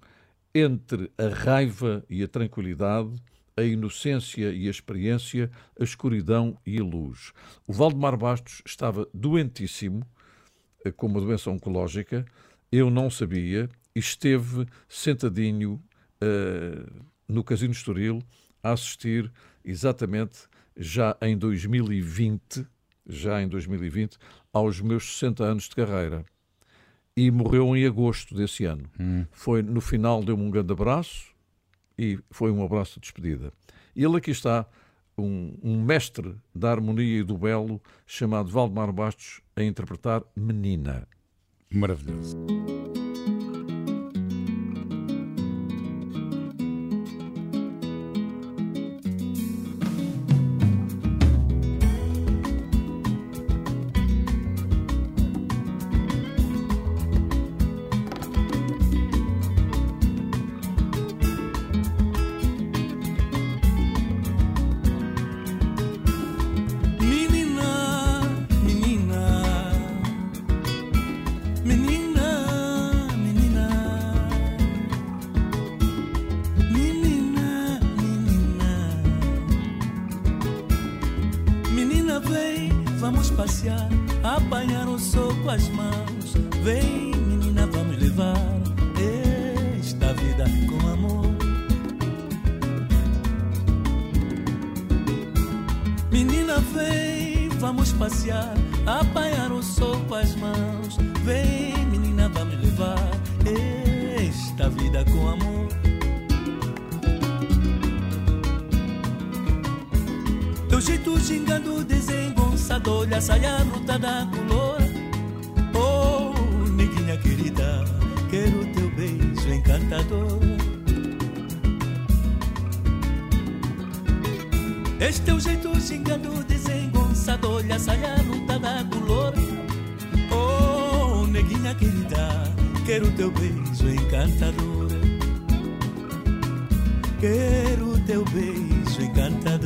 entre a raiva e a tranquilidade, a inocência e a experiência, a escuridão e a luz. O Valdemar Bastos estava doentíssimo, eh, com uma doença oncológica, eu não sabia, e esteve sentadinho eh, no Casino Estoril a assistir exatamente já em 2020, já em 2020, aos meus 60 anos de carreira. E morreu em agosto desse ano. Foi no final, deu-me um grande abraço e foi um abraço de despedida. E ele aqui está, um, um mestre da harmonia e do belo, chamado Valdemar Bastos, a interpretar Menina. Maravilhoso. Quero teu beijo encantador. Quero teu beijo encantador.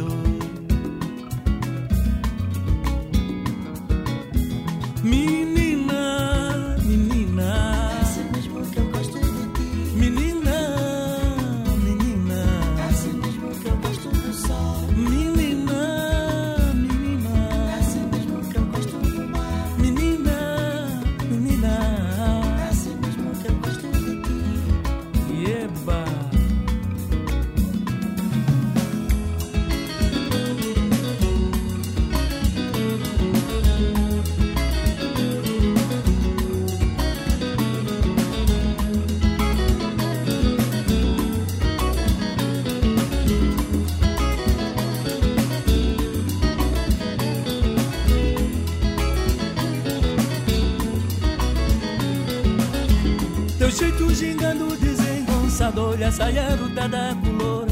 Desengonçado, olha a saia ruda da color.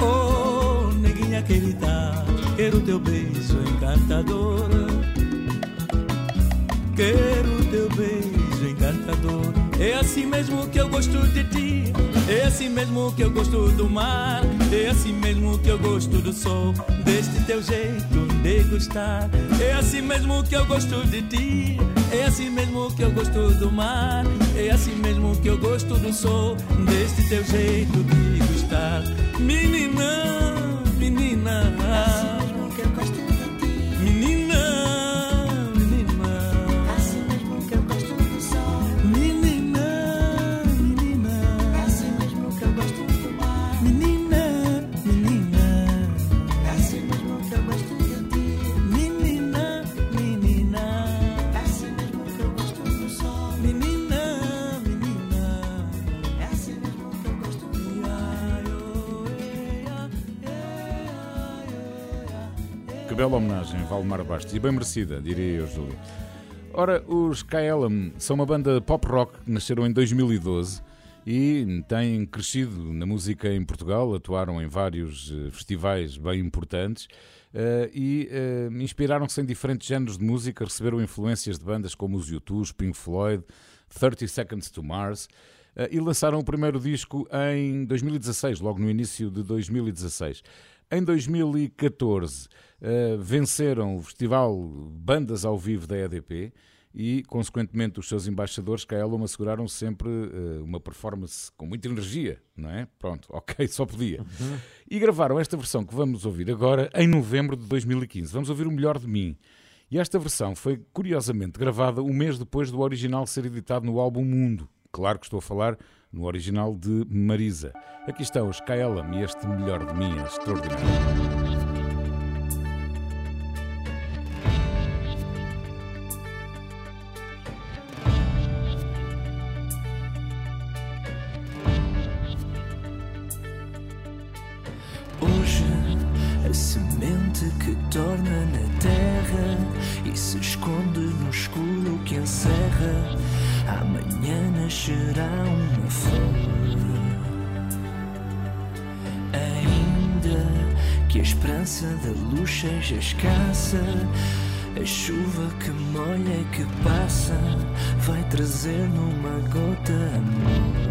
Oh, neguinha querida, quero teu beijo encantador. Quero teu beijo encantador. É assim mesmo que eu gosto de ti. É assim mesmo que eu gosto do mar, é assim mesmo que eu gosto do sol, deste teu jeito de gostar. É assim mesmo que eu gosto de ti, é assim mesmo que eu gosto do mar, é assim mesmo que eu gosto do sol, deste teu jeito de gostar. Menina, Valdemar Bastos, e bem merecida, diria eu, Júlio. Ora, os KLM são uma banda pop rock que nasceram em 2012 e têm crescido na música em Portugal, atuaram em vários eh, festivais bem importantes eh, e eh, inspiraram-se em diferentes géneros de música, receberam influências de bandas como os U2, os Pink Floyd, 30 Seconds to Mars e lançaram o primeiro disco em 2016, logo no início de 2016. Em 2014 eh, venceram o festival Bandas ao Vivo da EDP e, consequentemente, os seus embaixadores, KLM, asseguraram sempre eh, uma performance com muita energia, não é? Pronto, ok, só podia. E gravaram esta versão que vamos ouvir agora em novembro de 2015. Vamos ouvir o melhor de mim. E esta versão foi curiosamente gravada um mês depois do original ser editado no álbum Mundo. Claro que estou a falar no original de Marisa. Aqui estão os KLM e este melhor de mim é extraordinário. Seja escassa, a chuva que molha e que passa vai trazer numa gota amor.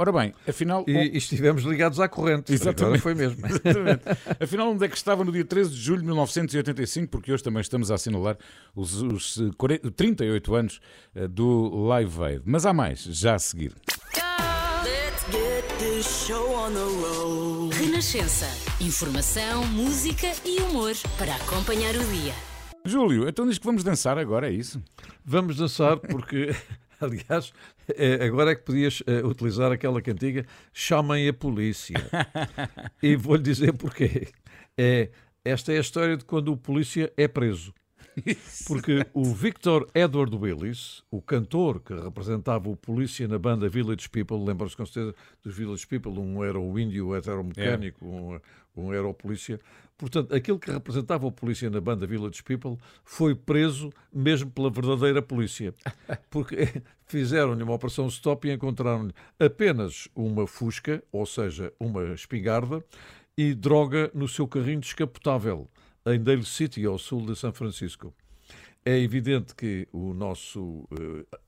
Ora bem, afinal. E, e estivemos ligados à corrente. Exatamente. Agora foi mesmo. Exatamente. Afinal, onde é que estava no dia 13 de julho de 1985? Porque hoje também estamos a assinalar os, os eh, 40 38 anos eh, do Live Aid. Mas há mais, já a seguir. Let's get this show on the road. Renascença. Informação, música e humor para acompanhar o dia. Júlio, então diz que vamos dançar agora, é isso? Vamos dançar porque, aliás, agora é que podias eh, utilizar aquela cantiga Chamem a polícia. e vou-lhe dizer porquê. É, esta é a história de quando o polícia é preso. Porque o Victor Edward Willis, o cantor que representava o polícia na banda Village People, lembram-se com certeza dos Village People, um era o índio, outro era o mecânico, um, um era o polícia. Portanto, aquele que representava o polícia na banda Village People foi preso mesmo pela verdadeira polícia. Porque fizeram-lhe uma operação stop e encontraram-lhe apenas uma fusca, ou seja, uma espingarda, e droga no seu carrinho descapotável em Dale City, ao sul de São Francisco. É evidente que o nosso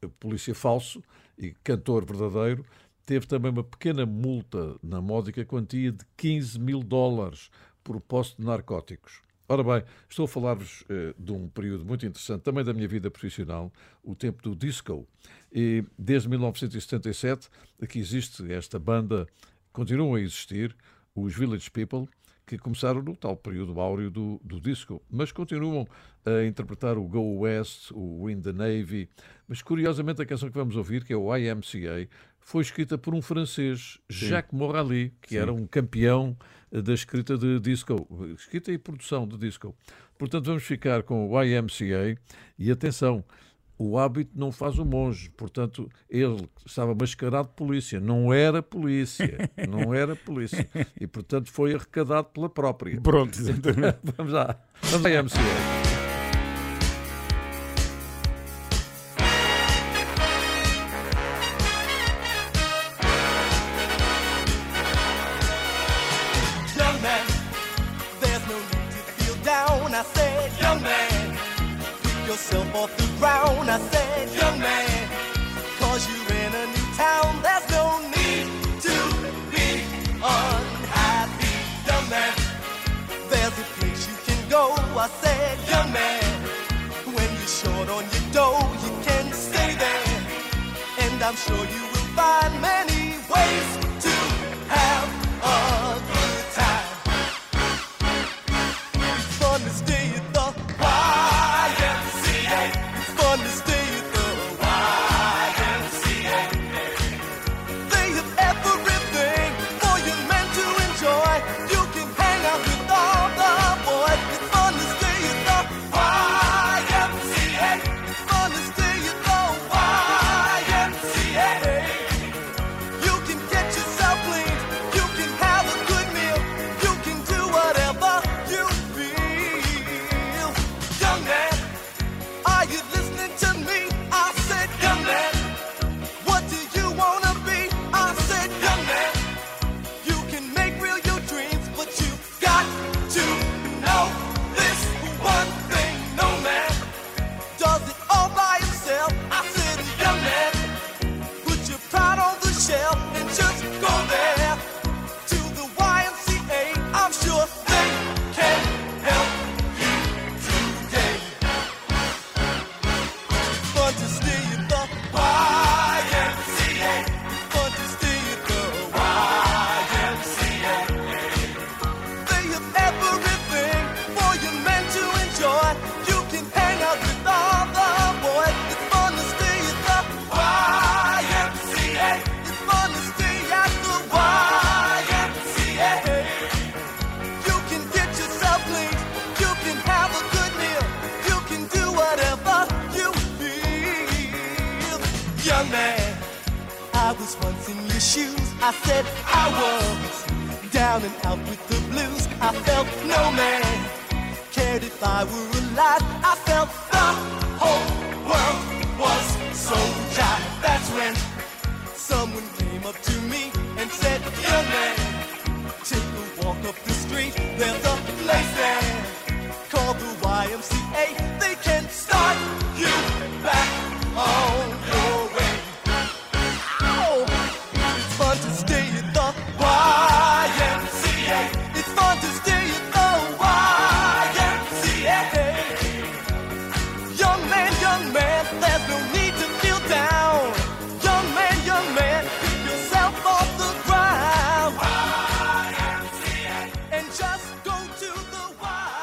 eh, polícia falso e cantor verdadeiro teve também uma pequena multa na módica quantia de 15 mil dólares por posse de narcóticos. Ora bem, estou a falar-vos eh, de um período muito interessante, também da minha vida profissional, o tempo do disco. E desde 1977 que existe esta banda, continuam a existir, os Village People, que começaram no tal período áureo do, do disco, mas continuam a interpretar o Go West, o Win the Navy. Mas curiosamente a canção que vamos ouvir, que é o IMCA, foi escrita por um francês, Jacques Morali, que Sim. era um campeão da escrita de disco, escrita e produção de disco. Portanto, vamos ficar com o IMCA e atenção. O hábito não faz o monge, portanto, ele estava mascarado de polícia, não era polícia, não era polícia, e portanto foi arrecadado pela própria. Pronto, exatamente. vamos lá, vamos à IMCA. I said, young man, cause you're in a new town. There's no need to be unhappy. Young man, there's a place you can go. I said, young man, when you're short on your dough, you can stay there. And I'm sure you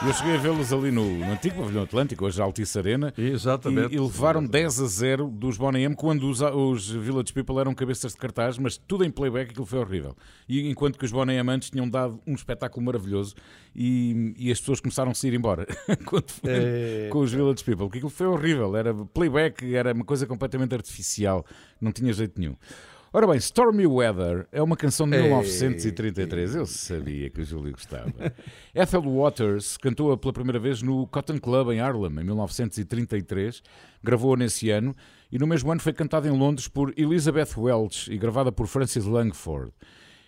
Eu cheguei a vê-los ali no, no antigo pavilhão Atlântico, hoje a Altice Arena. Exatamente. E, e levaram 10 a 0 dos Bonnie M quando os, os Village People eram cabeças de cartaz, mas tudo em playback, aquilo foi horrível. E enquanto que os Bonnie M antes tinham dado um espetáculo maravilhoso e, e as pessoas começaram a se ir embora quando foi É. com os Village People, porque aquilo foi horrível. Era playback, era uma coisa completamente artificial, não tinha jeito nenhum. Ora bem, Stormy Weather é uma canção de Ei. 1933. Eu sabia que o Júlio gostava. Ethel Waters cantou-a pela primeira vez no Cotton Club em Harlem, em 1933. Gravou-a nesse ano e no mesmo ano foi cantada em Londres por Elizabeth Welch e gravada por Francis Langford.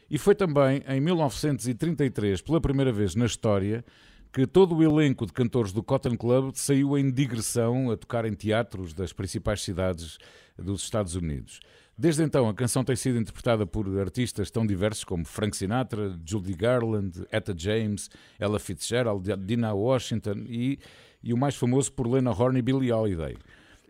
E foi também em 1933, pela primeira vez na história, que todo o elenco de cantores do Cotton Club saiu em digressão a tocar em teatros das principais cidades dos Estados Unidos. Desde então, a canção tem sido interpretada por artistas tão diversos como Frank Sinatra, Judy Garland, Etta James, Ella Fitzgerald, Dinah Washington e, e o mais famoso por Lena Horne e Billie Holiday.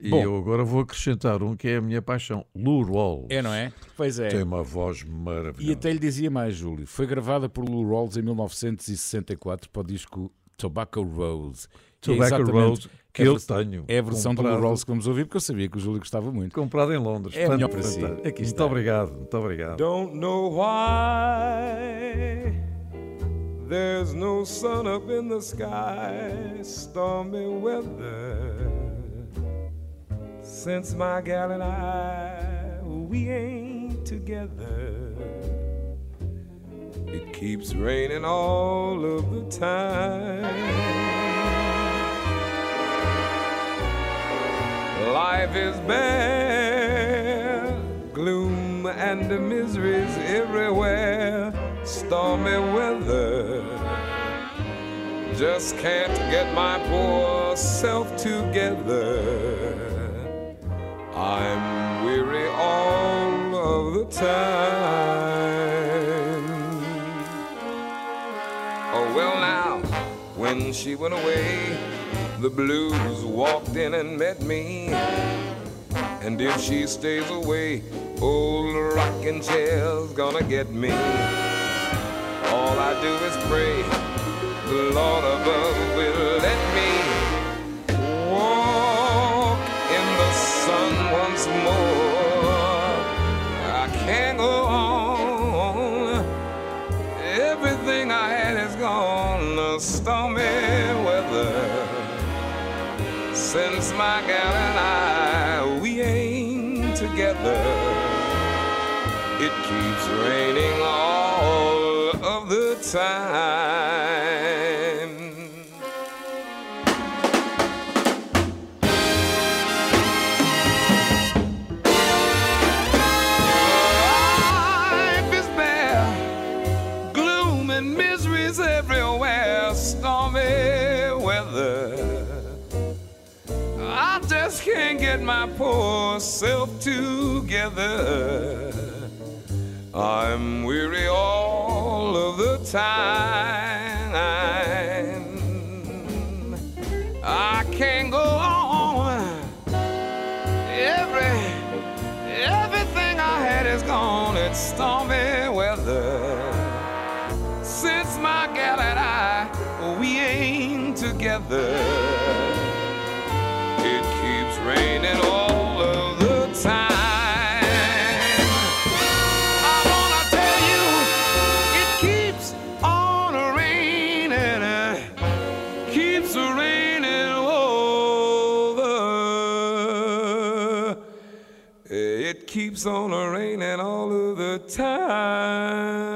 E Bom, eu agora vou acrescentar um que é a minha paixão, Lou Rawls. é, não é? Pois é. Tem uma voz E maravilhosa. até lhe dizia mais, Júlio. Foi gravada por Lou Rawls em 1964 para o disco Tobacco Rose. É Tobacco exatamente Rose, que eu tenho É a versão do comprado. Rawls que vamos ouvir, porque eu sabia que o Júlio gostava muito. Comprado em Londres. É melhor para si. Aqui Muito obrigado, muito obrigado. Don't know why there's no sun up in the sky, stormy weather. Since my gal and I, we ain't together. It keeps raining all of the time. Life is bare, gloom and miseries everywhere, stormy weather. Just can't get my poor self together. I'm weary all of the time. Oh, well, now, when she went away, the blues walked in and met me. And if she stays away, old rocking chair's gonna get me. All I do is pray the Lord above will let me walk in the sun once more. I can't go on. Everything I had is gone. The stormy. Since my gal and I, we ain't together. It keeps raining all of the time. Get my poor self together. I'm weary all of the time. I can't go on. Every everything I had is gone. It's stormy weather. Since my gal and I, we ain't together. Keeps on raining and it keeps on raining all of the time.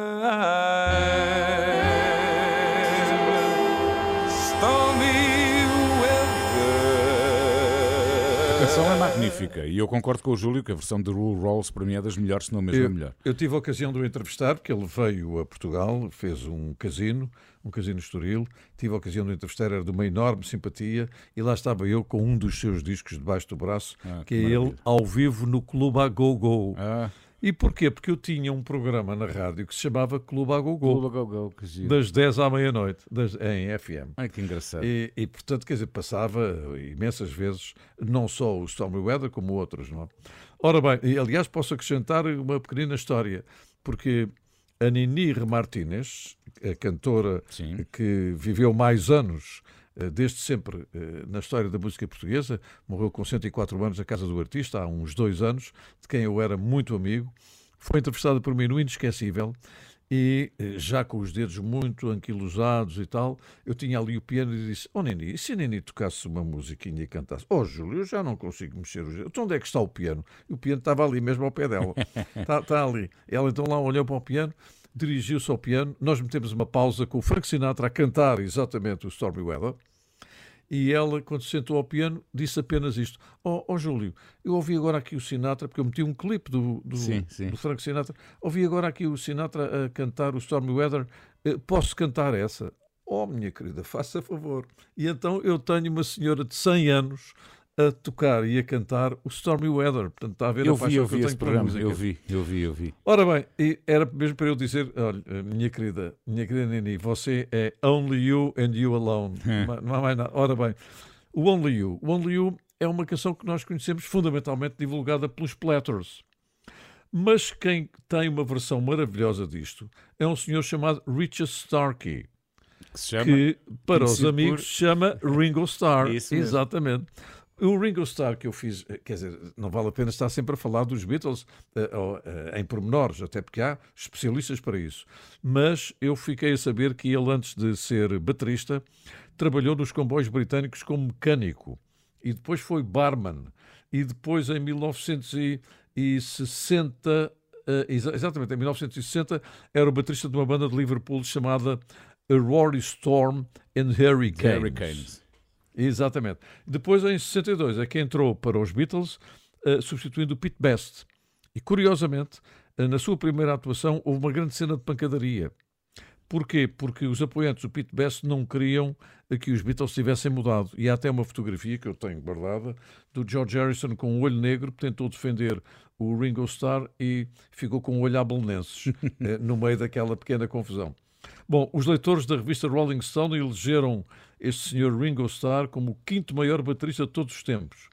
Eu concordo com o Júlio que a versão de Lou Rawls para mim é das melhores, se não mesmo a Eu, melhor. eu tive a ocasião de o entrevistar, porque ele veio a Portugal, fez um casino, um casino estoril. Tive a ocasião de o entrevistar, era de uma enorme simpatia, e lá estava eu com um dos seus discos debaixo do braço, Ah, que que é ele maravilha. ao vivo no Clube a Go Go. Ah, E porquê? Porque eu tinha um programa na rádio que se chamava Clube a Go Go, Clube a que giro. das 10 à meia-noite, em FM. Ai, que engraçado. E, e, portanto, quer dizer, passava imensas vezes, não só o Stormy Weather, como outros, não é? Ora bem, e, aliás, posso acrescentar uma pequenina história, porque A Nini Martínez, a cantora que viveu mais anos desde sempre eh, na história da música portuguesa, morreu com 104 anos na Casa do Artista, há uns dois anos, de quem eu era muito amigo. Foi entrevistada por mim no Inesquecível e, eh, já com os dedos muito anquilosados e tal, eu tinha ali o piano e disse: Oh Nini, e se Nini tocasse uma musiquinha e cantasse? Oh Júlio, eu já não consigo mexer os dedos. Então onde é que está o piano? E o piano estava ali mesmo ao pé dela. Está, está ali. Ela então lá olhou para o piano, dirigiu-se ao piano. Nós metemos uma pausa com o Frank Sinatra a cantar exatamente o Stormy Weather. E ela, quando se sentou ao piano, disse apenas isto: Ó oh, Júlio, eu ouvi agora aqui o Sinatra, porque eu meti um clipe do, do, Sim, sim. do Frank Sinatra, ouvi agora aqui o Sinatra a cantar o Stormy Weather, eh, posso cantar essa? Oh, minha querida, faça favor. E então eu tenho uma senhora de 100 anos a tocar e a cantar o Stormy Weather. Portanto, está a ver Eu a vi, eu que eu vi tenho programa, música. eu vi, eu vi, eu vi. Ora bem, era mesmo para eu dizer, olha, minha querida, minha querida Nini, você é Only You and You Alone. Ma- Não há mais nada. Ora bem, o Only You. O Only You é uma canção que nós conhecemos fundamentalmente divulgada pelos Platters. Mas quem tem uma versão maravilhosa disto é um senhor chamado Richard Starkey. Que se chama? que, para os amigos, por- se chama Ringo Starr. Isso mesmo. Exatamente. O Ringo Starr que eu fiz, eh, quer dizer, não vale a pena estar sempre a falar dos Beatles eh, eh, em pormenores, até porque há especialistas para isso. Mas eu fiquei a saber que ele, antes de ser baterista, trabalhou nos comboios britânicos como mecânico e depois foi barman. E depois, em 1960, eh, exa- exatamente, em 1960, era o baterista de uma banda de Liverpool chamada Rory Storm and Hurricanes. Hurricanes. Exatamente. Depois, em 62, é que entrou para os Beatles, eh, substituindo o Pete Best. E, curiosamente, eh, na sua primeira atuação, houve uma grande cena de pancadaria. Porquê? Porque os apoiantes do Pete Best não queriam eh, que os Beatles tivessem mudado. E há até uma fotografia que eu tenho guardada do George Harrison com o olho negro, que tentou defender o Ringo Starr e ficou com o olho a belenenses no meio daquela pequena confusão. Bom, os leitores da revista Rolling Stone elegeram este senhor Ringo Starr como o quinto maior baterista de todos os tempos.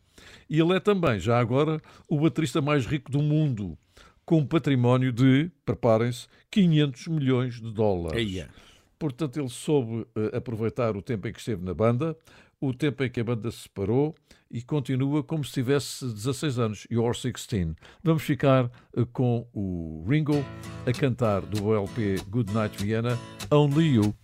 E ele é também, já agora, o baterista mais rico do mundo, com um património de, preparem-se, 500 milhões de dólares. Eia. Portanto, ele soube eh, aproveitar o tempo em que esteve na banda, o tempo em que a banda se separou e continua como se tivesse 16 anos, You're 16. Vamos ficar eh, com o Ringo a cantar do LP Good Night Vienna, Only You.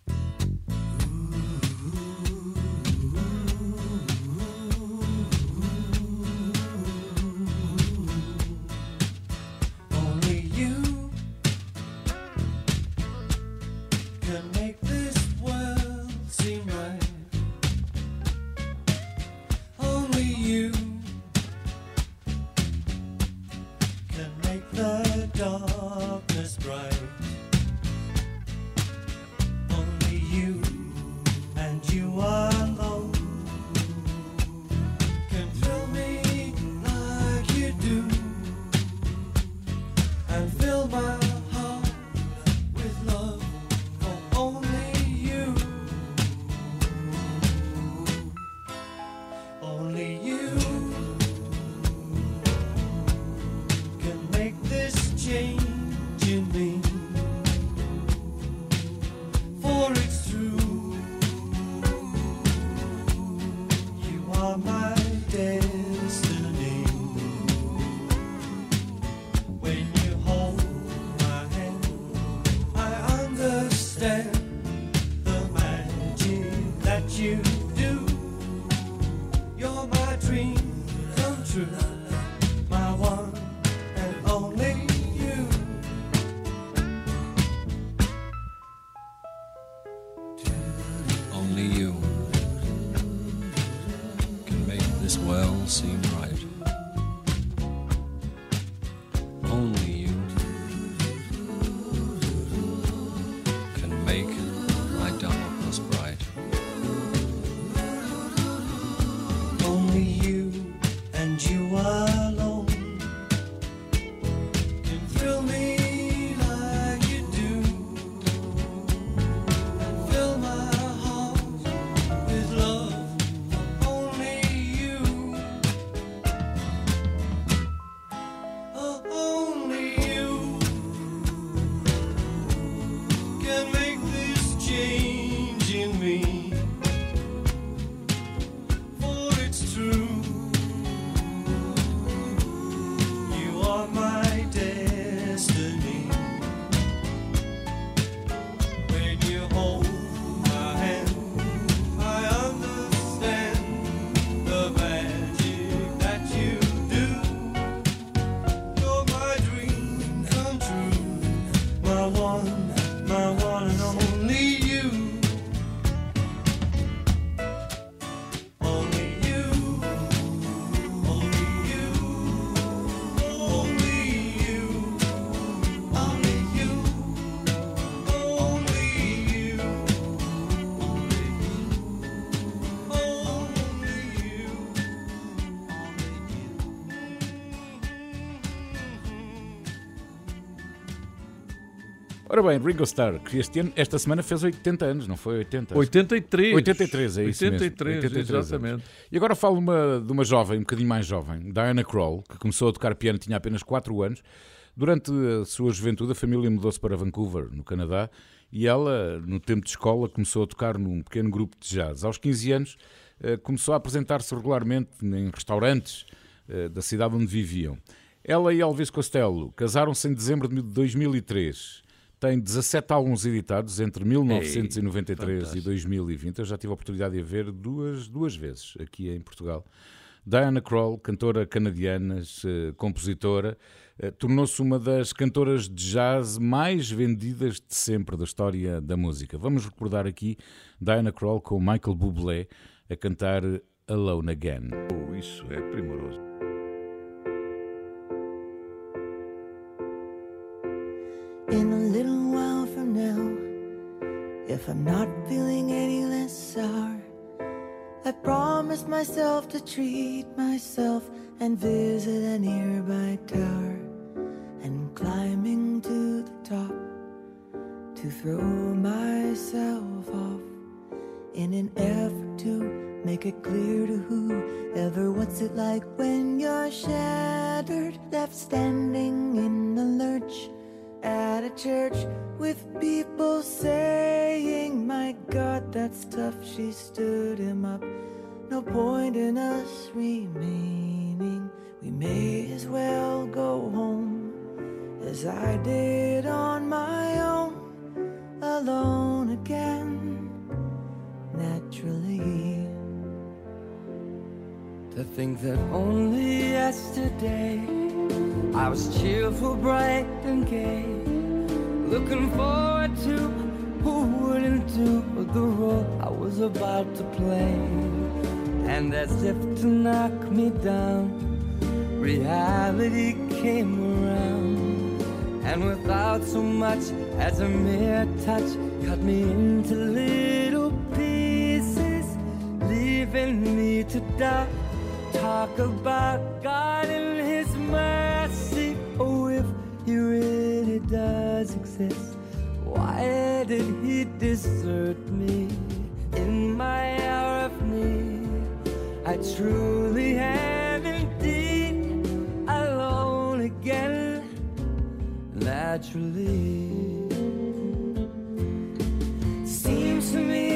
this well seemed right. Ora bem, Ringo Starr, que este ano, esta semana fez 80 anos, não foi 80? 83. 83, é isso 83, mesmo. exatamente. anos. E agora falo uma, de uma jovem, um bocadinho mais jovem, Diana Krall, que começou a tocar piano, tinha apenas 4 anos. Durante a sua juventude, a família mudou-se para Vancouver, no Canadá, e ela, no tempo de escola, começou a tocar num pequeno grupo de jazz. Aos 15 anos, eh, começou a apresentar-se regularmente em restaurantes eh, da cidade onde viviam. Ela e Elvis Costello casaram-se em dezembro de 2003. Tem 17 álbuns editados entre 1993 e fantástico. 2020. Eu já tive a oportunidade de a ver duas, duas vezes aqui em Portugal. Diana Krall, cantora canadiana, compositora, eh, tornou-se uma das cantoras de jazz mais vendidas de sempre da história da música. Vamos recordar aqui Diana Krall com Michael Bublé a cantar Alone Again. Oh, isso é primoroso. In a little while from now, if I'm not feeling any less sour, I promise myself to treat myself and visit a nearby tower. And climbing to the top to throw myself off in an effort to make it clear to whoever what's it like when you're shattered, left standing in the lurch at a church with people saying, My God, that's tough. She stood him up. No point in us remaining. We may as well go home as I did on my own, alone again, naturally. To think that only yesterday I was cheerful, bright, and gay. Looking forward to who wouldn't do the role I was about to play. And as if to knock me down, reality came around. And without so much as a mere touch, cut me into little pieces, leaving me to die Talk about God does exist, why did He desert me in my hour of need? I truly am indeed alone again, naturally. Seems to me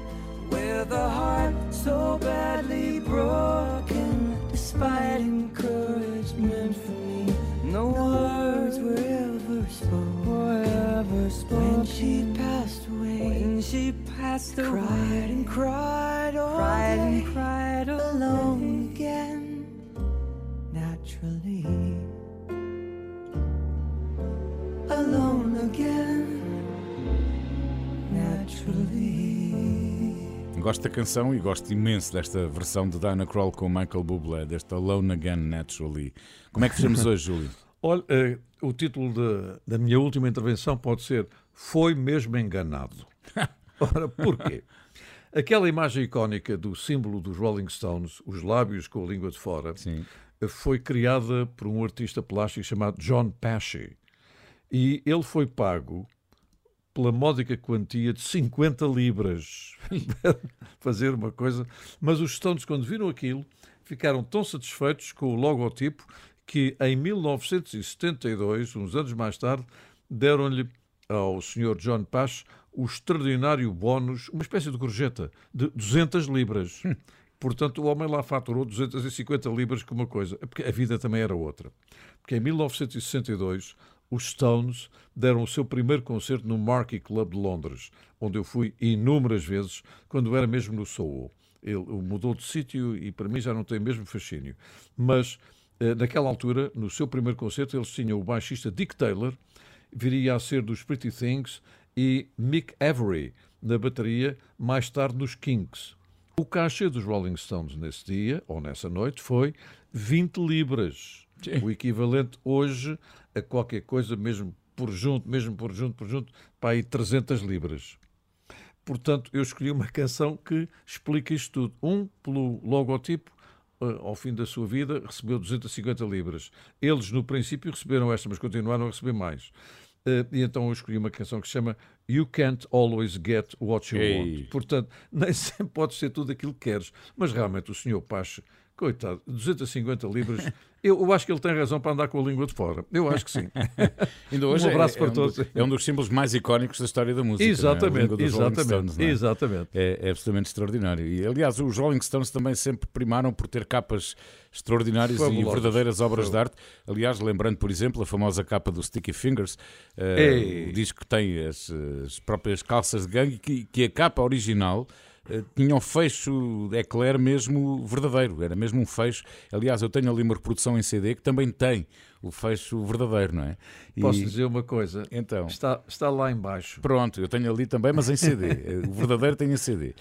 with a heart so badly broken. Despite encouragement from me, no words were ever spoken. Were ever spoken. When she passed away, When she passed away, cried and cried all cried day, and cried alone day. again, naturally. Alone again, naturally. Gosto da canção e gosto imenso desta versão de Diana Krall com Michael Bublé, desta Alone Again Naturally. Como é que fechamos hoje, Júlio? Olha, eh, o título da- da minha última intervenção pode ser Foi mesmo enganado. Ora, porquê? Aquela imagem icónica do símbolo dos Rolling Stones, os lábios com a língua de fora, eh, foi criada por um artista plástico chamado John Pesci. E ele foi pago pela módica quantia de 50 libras. Fazer uma coisa. Mas os Stones, quando viram aquilo, ficaram tão satisfeitos com o logotipo que em 1972, uns anos mais tarde, deram-lhe ao Sr. John Pash o extraordinário bónus, uma espécie de gorjeta, de 200 libras. Portanto, o homem lá faturou 250 libras com uma coisa, porque a vida também era outra. Porque em 1962, os Stones deram o seu primeiro concerto no Marquee Club de Londres, onde eu fui inúmeras vezes, quando era mesmo no Soho. Ele mudou de sítio e para mim já não tem mesmo fascínio. Mas eh, naquela altura, no seu primeiro concerto, eles tinham o baixista Dick Taylor, viria a ser dos Pretty Things, e Mick Avery na bateria, mais tarde nos Kinks. O cachê dos Rolling Stones nesse dia, ou nessa noite, foi 20 libras. O equivalente hoje a qualquer coisa, mesmo por junto, mesmo por junto, por junto, para aí 300 libras. Portanto, eu escolhi uma canção que explica isto tudo. Um, pelo logotipo, eh, ao fim da sua vida, recebeu 250 libras. Eles, no princípio, receberam esta, mas continuaram a receber mais. Eh, E então eu escolhi uma canção que se chama You Can't Always Get What You Ei. Want. Portanto, nem sempre pode ser tudo aquilo que queres. Mas realmente o senhor Pache, coitado, 250 libras, eu, eu acho que ele tem razão para andar com a língua de fora. Eu acho que sim. Ainda hoje um abraço é, para é um todos. do- é um dos símbolos mais icónicos da história da música. Exatamente, é? Língua dos Rolling exatamente, Stones, é? exatamente. É, é absolutamente extraordinário. E, aliás, os Rolling Stones também sempre primaram por ter capas extraordinárias e Fabulosas. verdadeiras obras de arte. Aliás, lembrando, por exemplo, a famosa capa do Sticky Fingers, Ei. o disco que tem as, as próprias calças de gangue, que, que a capa original tinha um fecho eclair mesmo verdadeiro, era mesmo um fecho. Aliás, eu tenho ali uma reprodução em CD que também tem o fecho verdadeiro, não é? E- Posso dizer uma coisa? Então. Está, está lá embaixo. Pronto, eu tenho ali também, mas em CD. o verdadeiro tem em CD.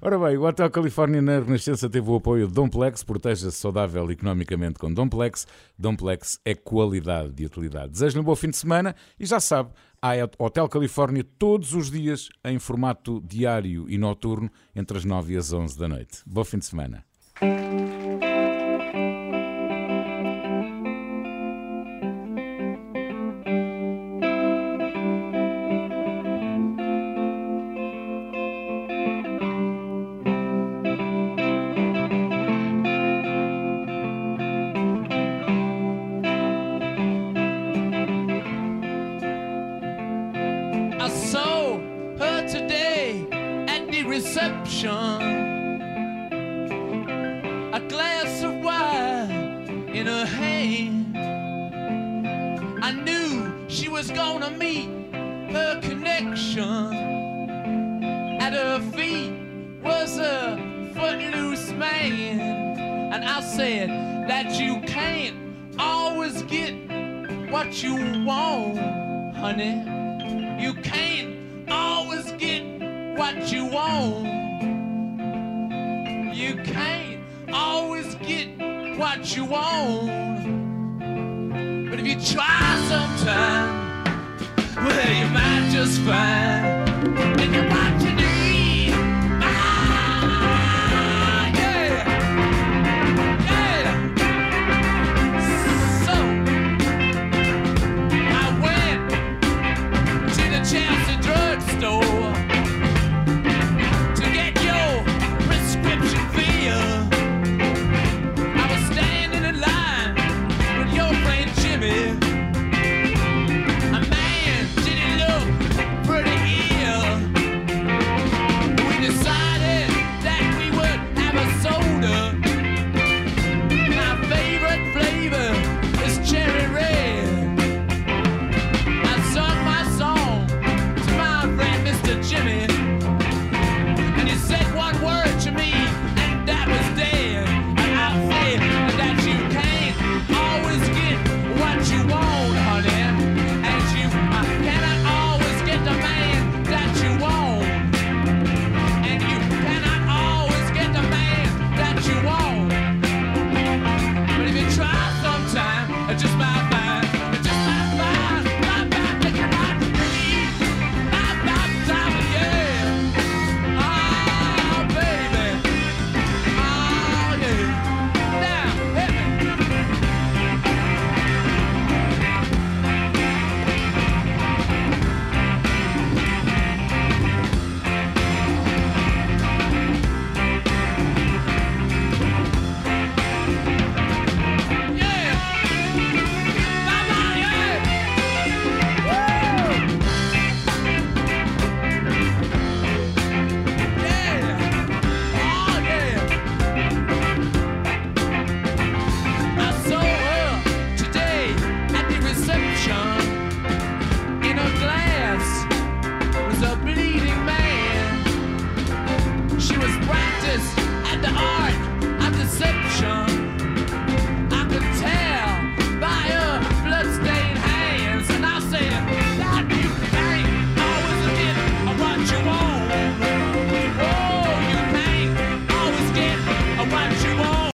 Ora bem, o Hotel Califórnia na Renascença teve o apoio de Domplex, proteja-se saudável economicamente com Domplex. Domplex é qualidade de utilidade. Desejo-lhe um bom fim de semana e já sabe, há Hotel Califórnia todos os dias em formato diário e noturno entre as 9 e as 11 da noite. Bom fim de semana. Her today at the reception. A glass of wine in her hand. I knew she was gonna meet her connection. At her feet was a footloose man. And I said that you can't always get what you want, honey. What you want. You can't always get what you want. But if you try sometime, well, you might just find that you might